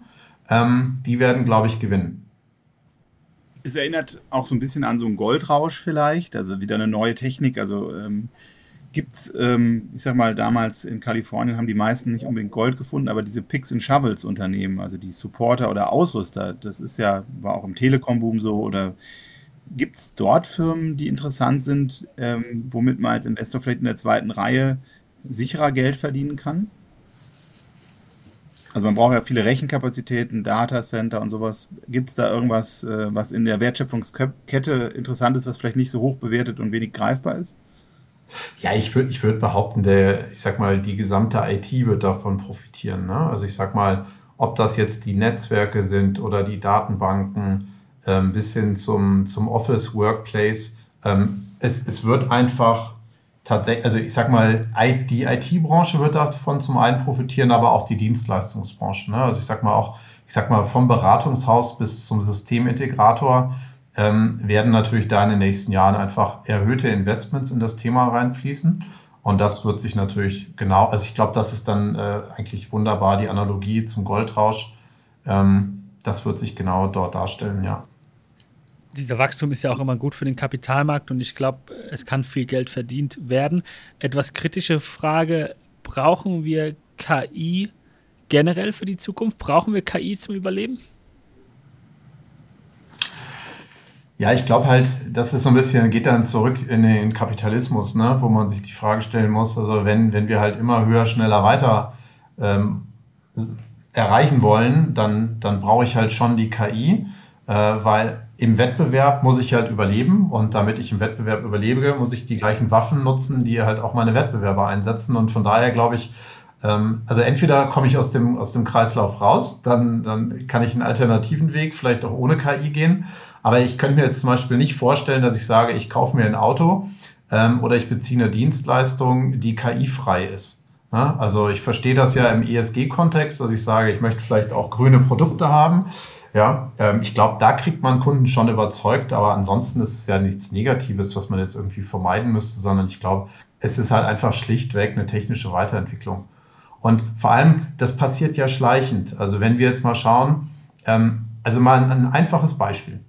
ähm, die werden, glaube ich, gewinnen. Es erinnert auch so ein bisschen an so einen Goldrausch vielleicht, also wieder eine neue Technik. Also ähm, gibt es, ähm, ich sag mal, damals in Kalifornien haben die meisten nicht unbedingt Gold gefunden, aber diese Picks and Shovels Unternehmen, also die Supporter oder Ausrüster, das ist ja, war auch im Telekom-Boom so oder gibt es dort Firmen, die interessant sind, ähm, womit man als Investor vielleicht in der zweiten Reihe sicherer Geld verdienen kann? Also man braucht ja viele Rechenkapazitäten, Datacenter und sowas. Gibt es da irgendwas, äh, was in der Wertschöpfungskette interessant ist, was vielleicht nicht so hoch bewertet und wenig greifbar ist? Ja, ich würde ich würd behaupten, der, ich sag mal, die gesamte IT wird davon profitieren. Ne? Also ich sag mal, ob das jetzt die Netzwerke sind oder die Datenbanken ähm, bis hin zum, zum Office Workplace. Ähm, es, es wird einfach tatsächlich, also ich sag mal, die IT-Branche wird davon zum einen profitieren, aber auch die Dienstleistungsbranche. Ne? Also ich sag mal auch, ich sag mal, vom Beratungshaus bis zum Systemintegrator ähm, werden natürlich da in den nächsten Jahren einfach erhöhte Investments in das Thema reinfließen. Und das wird sich natürlich genau, also ich glaube, das ist dann äh, eigentlich wunderbar die Analogie zum Goldrausch. Ähm, das wird sich genau dort darstellen, ja. dieser Wachstum ist ja auch immer gut für den Kapitalmarkt und ich glaube, es kann viel Geld verdient werden. Etwas kritische Frage, brauchen wir KI generell für die Zukunft? Brauchen wir KI zum Überleben? Ja, ich glaube halt, das ist so ein bisschen, geht dann zurück in den Kapitalismus, ne, wo man sich die Frage stellen muss, also wenn, wenn wir halt immer höher, schneller, weiter ähm, erreichen wollen, dann, dann brauche ich halt schon die KI, äh, weil im Wettbewerb muss ich halt überleben und damit ich im Wettbewerb überlebe, muss ich die gleichen Waffen nutzen, die halt auch meine Wettbewerber einsetzen und von daher glaube ich, also entweder komme ich aus dem, aus dem Kreislauf raus, dann, dann kann ich einen alternativen Weg, vielleicht auch ohne KI gehen aber ich könnte mir jetzt zum Beispiel nicht vorstellen, dass ich sage, ich kaufe mir ein Auto ähm, oder ich beziehe eine Dienstleistung, die KI-frei ist. Ja, also ich verstehe das ja im ESG-Kontext, dass ich sage, ich möchte vielleicht auch grüne Produkte haben. Ja, ähm, ich glaube, da kriegt man Kunden schon überzeugt, aber ansonsten ist es ja nichts Negatives, was man jetzt irgendwie vermeiden müsste, sondern ich glaube, es ist halt einfach schlichtweg eine technische Weiterentwicklung. Und vor allem, das passiert ja schleichend. Also wenn wir jetzt mal schauen, ähm, also mal ein, ein einfaches Beispiel.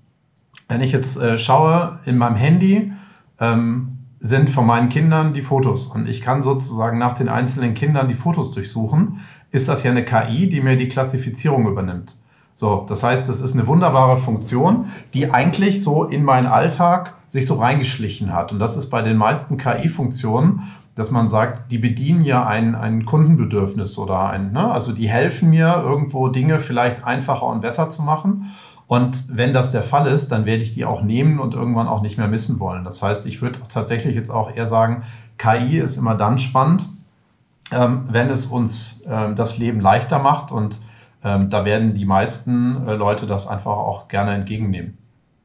Wenn ich jetzt äh, schaue, in meinem Handy ähm, sind von meinen Kindern die Fotos und ich kann sozusagen nach den einzelnen Kindern die Fotos durchsuchen, ist das ja eine KI, die mir die Klassifizierung übernimmt. So, das heißt, es ist eine wunderbare Funktion, die eigentlich so in meinen Alltag sich so reingeschlichen hat. Und das ist bei den meisten KI-Funktionen, dass man sagt, die bedienen ja ein, ein Kundenbedürfnis oder ein, ne? also die helfen mir irgendwo Dinge vielleicht einfacher und besser zu machen. Und wenn das der Fall ist, dann werde ich die auch nehmen und irgendwann auch nicht mehr missen wollen. Das heißt, ich würde tatsächlich jetzt auch eher sagen, KI ist immer dann spannend, ähm, wenn es uns ähm, das Leben leichter macht und ähm, da werden die meisten äh, Leute das einfach auch gerne entgegennehmen.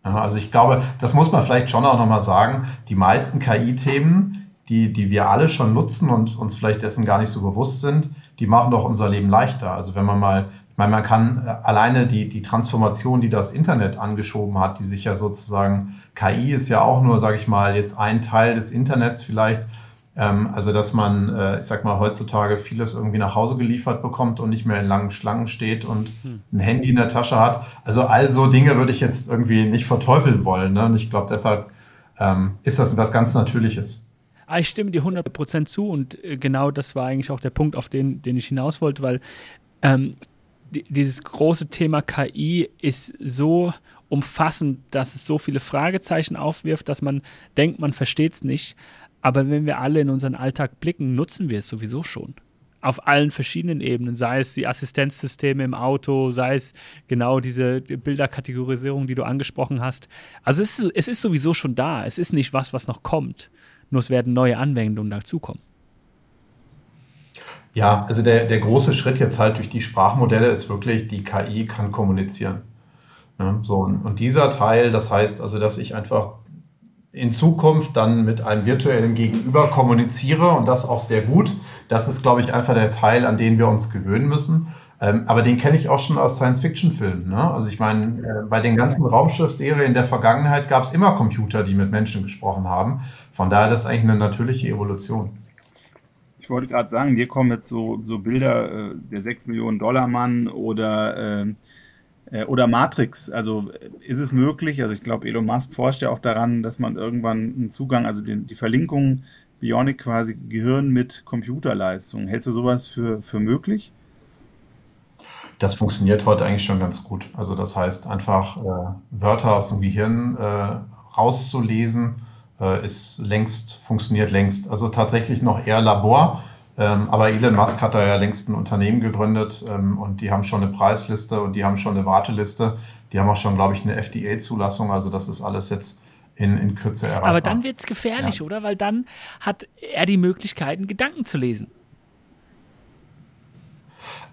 also ich glaube, das muss man vielleicht schon auch nochmal sagen, die meisten KI-Themen, die, die wir alle schon nutzen und uns vielleicht dessen gar nicht so bewusst sind, die machen doch unser Leben leichter. Also wenn man mal ich meine, man kann äh, alleine die, die Transformation, die das Internet angeschoben hat, die sich ja sozusagen, KI ist ja auch nur, sage ich mal, jetzt ein Teil des Internets vielleicht. Ähm, also, dass man, äh, ich sag mal, heutzutage vieles irgendwie nach Hause geliefert bekommt und nicht mehr in langen Schlangen steht und hm. ein Handy in der Tasche hat. Also, all so Dinge würde ich jetzt irgendwie nicht verteufeln wollen. Ne? Und ich glaube, deshalb ähm, ist das was ganz Natürliches. Ah, ich stimme dir 100% zu und äh, genau das war eigentlich auch der Punkt, auf den, den ich hinaus wollte, weil ähm, dieses große Thema KI ist so umfassend, dass es so viele Fragezeichen aufwirft, dass man denkt, man versteht es nicht. Aber wenn wir alle in unseren Alltag blicken, nutzen wir es sowieso schon. Auf allen verschiedenen Ebenen, sei es die Assistenzsysteme im Auto, sei es genau diese Bilderkategorisierung, die du angesprochen hast. Also es ist, es ist sowieso schon da. Es ist nicht was, was noch kommt. Nur es werden neue Anwendungen dazukommen. Ja, also der, der große Schritt jetzt halt durch die Sprachmodelle ist wirklich, die KI kann kommunizieren. Ne? So, und, und dieser Teil, das heißt also, dass ich einfach in Zukunft dann mit einem virtuellen Gegenüber kommuniziere und das auch sehr gut. Das ist, glaube ich, einfach der Teil, an den wir uns gewöhnen müssen. Ähm, aber den kenne ich auch schon aus Science-Fiction-Filmen. Ne? Also ich meine, äh, bei den ganzen Raumschiffserien der Vergangenheit gab es immer Computer, die mit Menschen gesprochen haben. Von daher das ist eigentlich eine natürliche Evolution wollte gerade sagen, mir kommen jetzt so, so Bilder, äh, der 6 Millionen Dollar Mann oder, äh, äh, oder Matrix. Also ist es möglich, also ich glaube, Elon Musk forscht ja auch daran, dass man irgendwann einen Zugang, also die, die Verlinkung Bionic quasi Gehirn mit Computerleistung. Hältst du sowas für, für möglich? Das funktioniert heute eigentlich schon ganz gut. Also das heißt einfach äh, Wörter aus dem Gehirn äh, rauszulesen äh, ist längst, funktioniert längst. Also tatsächlich noch eher Labor. Ähm, aber Elon Musk hat da ja längst ein Unternehmen gegründet ähm, und die haben schon eine Preisliste und die haben schon eine Warteliste. Die haben auch schon, glaube ich, eine FDA-Zulassung. Also das ist alles jetzt in, in Kürze erreichbar. Aber dann wird es gefährlich, ja. oder? Weil dann hat er die Möglichkeiten, Gedanken zu lesen.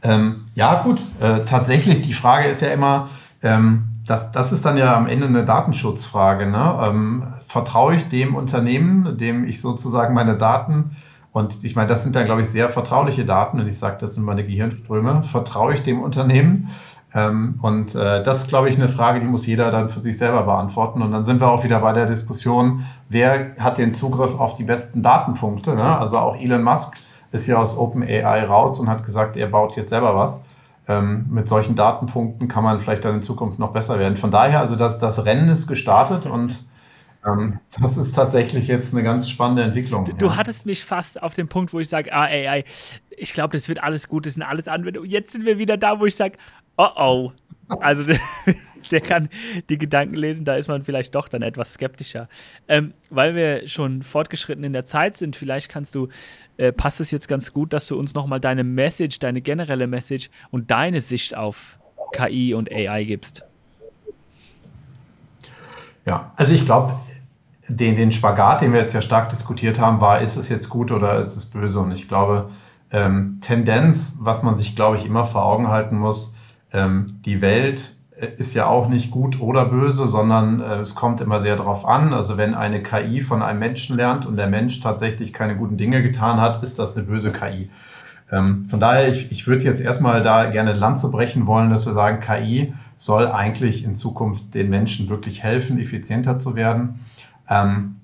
Ähm, ja, gut. Äh, tatsächlich, die Frage ist ja immer, ähm, das, das ist dann ja am Ende eine Datenschutzfrage. Ne? Ähm, vertraue ich dem Unternehmen, dem ich sozusagen meine Daten, und ich meine, das sind dann, glaube ich, sehr vertrauliche Daten, und ich sage, das sind meine Gehirnströme, vertraue ich dem Unternehmen? Ähm, und äh, das ist, glaube ich, eine Frage, die muss jeder dann für sich selber beantworten. Und dann sind wir auch wieder bei der Diskussion, wer hat den Zugriff auf die besten Datenpunkte? Ne? Also auch Elon Musk ist ja aus OpenAI raus und hat gesagt, er baut jetzt selber was. ähm, mit solchen Datenpunkten kann man vielleicht dann in Zukunft noch besser werden. Von daher, also das, das Rennen ist gestartet und ähm, das ist tatsächlich jetzt eine ganz spannende Entwicklung. Du, ja. du hattest mich fast auf den Punkt, wo ich sage, ah, AI, ich glaube, das wird alles gut, das sind alles Anwendungen. Jetzt sind wir wieder da, wo ich sage, oh oh. Also der kann die Gedanken lesen, da ist man vielleicht doch dann etwas skeptischer. Ähm, weil wir schon fortgeschritten in der Zeit sind, vielleicht kannst du, äh, passt es jetzt ganz gut, dass du uns nochmal deine Message, deine generelle Message und deine Sicht auf KI und AI gibst. Ja, also ich glaube, den, den Spagat, den wir jetzt ja stark diskutiert haben, war, ist es jetzt gut oder ist es böse? Und ich glaube, ähm, Tendenz, was man sich, glaube ich, immer vor Augen halten muss, ähm, die Welt ist ja auch nicht gut oder böse, sondern äh, es kommt immer sehr darauf an. Also wenn eine KI von einem Menschen lernt und der Mensch tatsächlich keine guten Dinge getan hat, ist das eine böse KI. Ähm, von daher, ich, ich würde jetzt erstmal da gerne Lanze brechen wollen, dass wir sagen, KI soll eigentlich in Zukunft den Menschen wirklich helfen, effizienter zu werden. Ähm,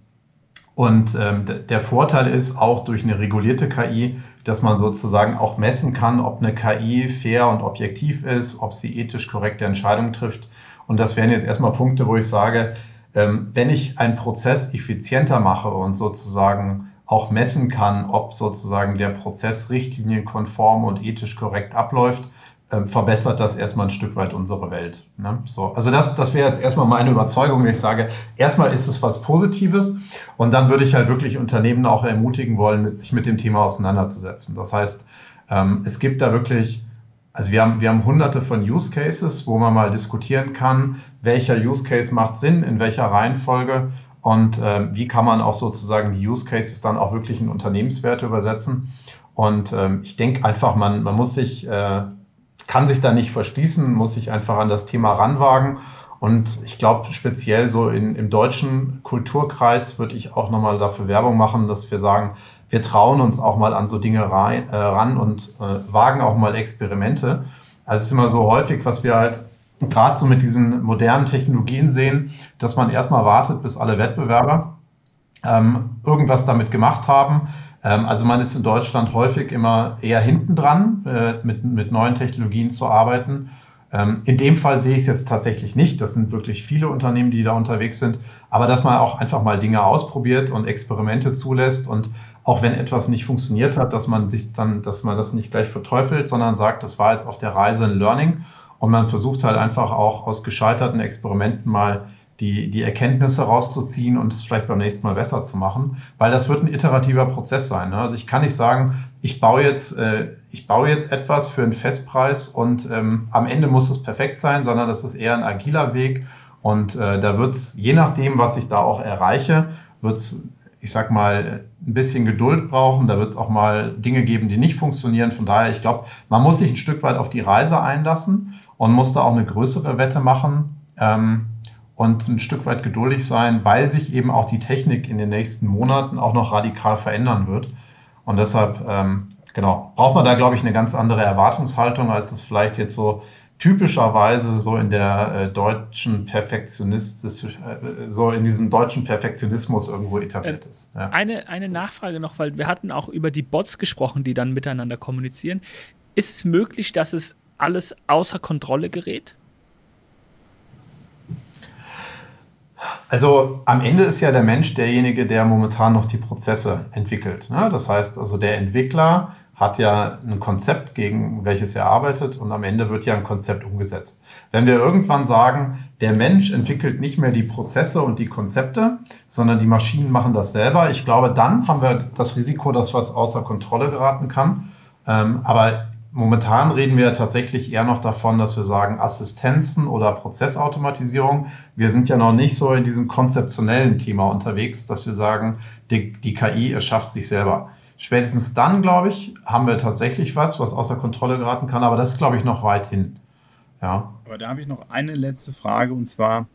und ähm, der Vorteil ist auch durch eine regulierte KI, dass man sozusagen auch messen kann, ob eine KI fair und objektiv ist, ob sie ethisch korrekte Entscheidungen trifft. Und das wären jetzt erstmal Punkte, wo ich sage, ähm, wenn ich einen Prozess effizienter mache und sozusagen auch messen kann, ob sozusagen der Prozess richtlinienkonform und ethisch korrekt abläuft, ähm, verbessert das erstmal ein Stück weit unsere Welt. Ne? So, also das, das wäre jetzt erstmal meine Überzeugung. Ich sage, erstmal ist es was Positives und dann würde ich halt wirklich Unternehmen auch ermutigen wollen, sich mit dem Thema auseinanderzusetzen. Das heißt, ähm, es gibt da wirklich, also wir haben, wir haben hunderte von Use Cases, wo man mal diskutieren kann, welcher Use Case macht Sinn, in welcher Reihenfolge und äh, wie kann man auch sozusagen die Use Cases dann auch wirklich in Unternehmenswerte übersetzen. Und ähm, ich denke einfach, man, man muss sich äh, kann sich da nicht verschließen, muss sich einfach an das Thema ranwagen. Und ich glaube, speziell so in, im deutschen Kulturkreis würde ich auch nochmal dafür Werbung machen, dass wir sagen, wir trauen uns auch mal an so Dinge rein, äh, ran und äh, wagen auch mal Experimente. Also es ist immer so häufig, was wir halt gerade so mit diesen modernen Technologien sehen, dass man erstmal wartet, bis alle Wettbewerber ähm, irgendwas damit gemacht haben also man ist in Deutschland häufig immer eher hinten dran, äh, mit, mit neuen Technologien zu arbeiten. Ähm, in dem Fall sehe ich es jetzt tatsächlich nicht. Das sind wirklich viele Unternehmen, die da unterwegs sind. Aber dass man auch einfach mal Dinge ausprobiert und Experimente zulässt und auch wenn etwas nicht funktioniert hat, dass man sich dann, dass man das nicht gleich verteufelt, sondern sagt, das war jetzt auf der Reise ein Learning und man versucht halt einfach auch aus gescheiterten Experimenten mal die, die Erkenntnisse rauszuziehen und es vielleicht beim nächsten Mal besser zu machen, weil das wird ein iterativer Prozess sein. Ne? Also ich kann nicht sagen, ich baue jetzt, äh, ich baue jetzt etwas für einen Festpreis und ähm, am Ende muss es perfekt sein, sondern das ist eher ein agiler Weg und äh, da wird es, je nachdem, was ich da auch erreiche, wird es, ich sag mal, ein bisschen Geduld brauchen. Da wird es auch mal Dinge geben, die nicht funktionieren. Von daher, ich glaube, man muss sich ein Stück weit auf die Reise einlassen und muss da auch eine größere Wette machen. Ähm, und ein Stück weit geduldig sein, weil sich eben auch die Technik in den nächsten Monaten auch noch radikal verändern wird. Und deshalb, ähm, genau, braucht man da, glaube ich, eine ganz andere Erwartungshaltung, als es vielleicht jetzt so typischerweise so in der äh, deutschen Perfektionismus, äh, so in diesem deutschen Perfektionismus irgendwo etabliert ähm, ist. Ja. Eine, eine Nachfrage noch, weil wir hatten auch über die Bots gesprochen, die dann miteinander kommunizieren. Ist es möglich, dass es alles außer Kontrolle gerät? Also am Ende ist ja der Mensch derjenige, der momentan noch die Prozesse entwickelt. Ne? Das heißt also, der Entwickler hat ja ein Konzept, gegen welches er arbeitet und am Ende wird ja ein Konzept umgesetzt. Wenn wir irgendwann sagen, der Mensch entwickelt nicht mehr die Prozesse und die Konzepte, sondern die Maschinen machen das selber, ich glaube, dann haben wir das Risiko, dass was außer Kontrolle geraten kann. Ähm, aber Momentan reden wir tatsächlich eher noch davon, dass wir sagen Assistenzen oder Prozessautomatisierung. Wir sind ja noch nicht so in diesem konzeptionellen Thema unterwegs, dass wir sagen, die, die KI erschafft sich selber. Spätestens dann, glaube ich, haben wir tatsächlich was, was außer Kontrolle geraten kann, aber das ist, glaube ich, noch weit hin. Ja. Aber da habe ich noch eine letzte Frage und zwar,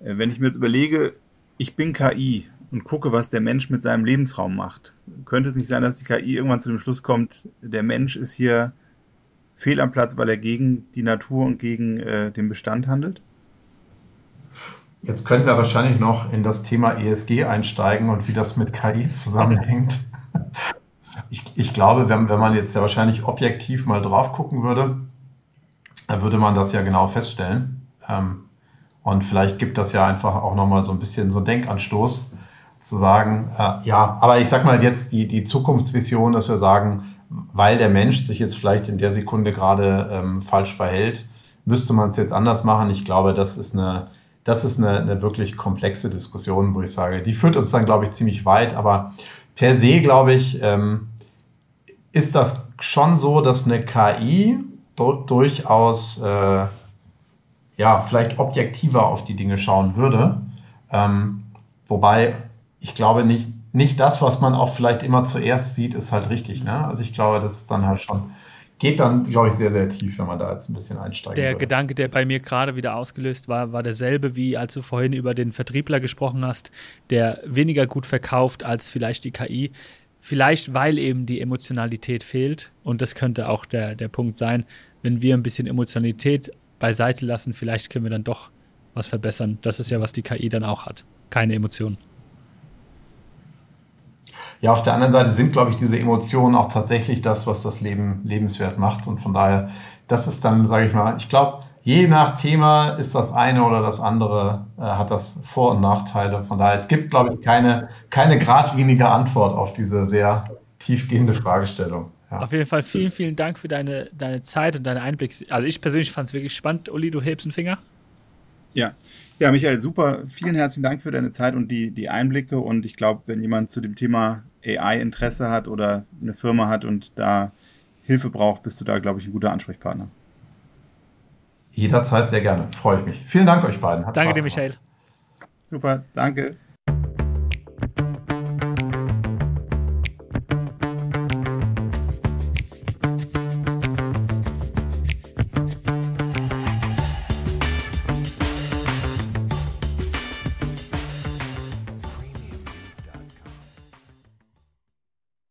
äh, wenn ich mir jetzt überlege, ich bin KI und gucke, was der Mensch mit seinem Lebensraum macht. Könnte es nicht sein, dass die KI irgendwann zu dem Schluss kommt, der Mensch ist hier fehl am Platz, weil er gegen die Natur und gegen äh, den Bestand handelt? Jetzt könnten wir wahrscheinlich noch in das Thema ESG einsteigen und wie das mit KI zusammenhängt. Ich, ich glaube, wenn, wenn man jetzt ja wahrscheinlich objektiv mal drauf gucken würde, würde man das ja genau feststellen. Ähm, und vielleicht gibt das ja einfach auch nochmal so ein bisschen so einen Denkanstoß, zu sagen, äh, ja, aber ich sag mal jetzt die, die Zukunftsvision, dass wir sagen, weil der Mensch sich jetzt vielleicht in der Sekunde gerade ähm, falsch verhält, müsste man es jetzt anders machen. Ich glaube, das ist eine, das ist eine, eine wirklich komplexe Diskussion, wo ich sage, die führt uns dann, glaube ich, ziemlich weit. Aber per se, glaube ich, ähm, ist das schon so, dass eine KI durchaus äh, ja, vielleicht objektiver auf die Dinge schauen würde. Ähm, wobei ich glaube nicht, nicht das, was man auch vielleicht immer zuerst sieht, ist halt richtig. Ne? Also ich glaube, das ist dann halt schon, geht dann, glaube ich, sehr, sehr tief, wenn man da jetzt ein bisschen einsteigt. Der würde. Gedanke, der bei mir gerade wieder ausgelöst war, war derselbe, wie als du vorhin über den Vertriebler gesprochen hast, der weniger gut verkauft als vielleicht die KI. Vielleicht, weil eben die Emotionalität fehlt. Und das könnte auch der, der Punkt sein, wenn wir ein bisschen Emotionalität beiseite lassen, vielleicht können wir dann doch was verbessern. Das ist ja, was die KI dann auch hat. Keine Emotionen. Ja, auf der anderen Seite sind, glaube ich, diese Emotionen auch tatsächlich das, was das Leben lebenswert macht. Und von daher, das ist dann, sage ich mal, ich glaube, je nach Thema ist das eine oder das andere, äh, hat das Vor- und Nachteile. Von daher, es gibt, glaube ich, keine, keine geradlinige Antwort auf diese sehr tiefgehende Fragestellung. Ja. Auf jeden Fall vielen, vielen Dank für deine, deine Zeit und deinen Einblick. Also ich persönlich fand es wirklich spannend. Uli, du hebst einen Finger. Ja, ja, Michael, super. Vielen herzlichen Dank für deine Zeit und die, die Einblicke. Und ich glaube, wenn jemand zu dem Thema AI Interesse hat oder eine Firma hat und da Hilfe braucht, bist du da, glaube ich, ein guter Ansprechpartner. Jederzeit sehr gerne. Freue ich mich. Vielen Dank euch beiden. Hat danke dir, Michael. Super, danke.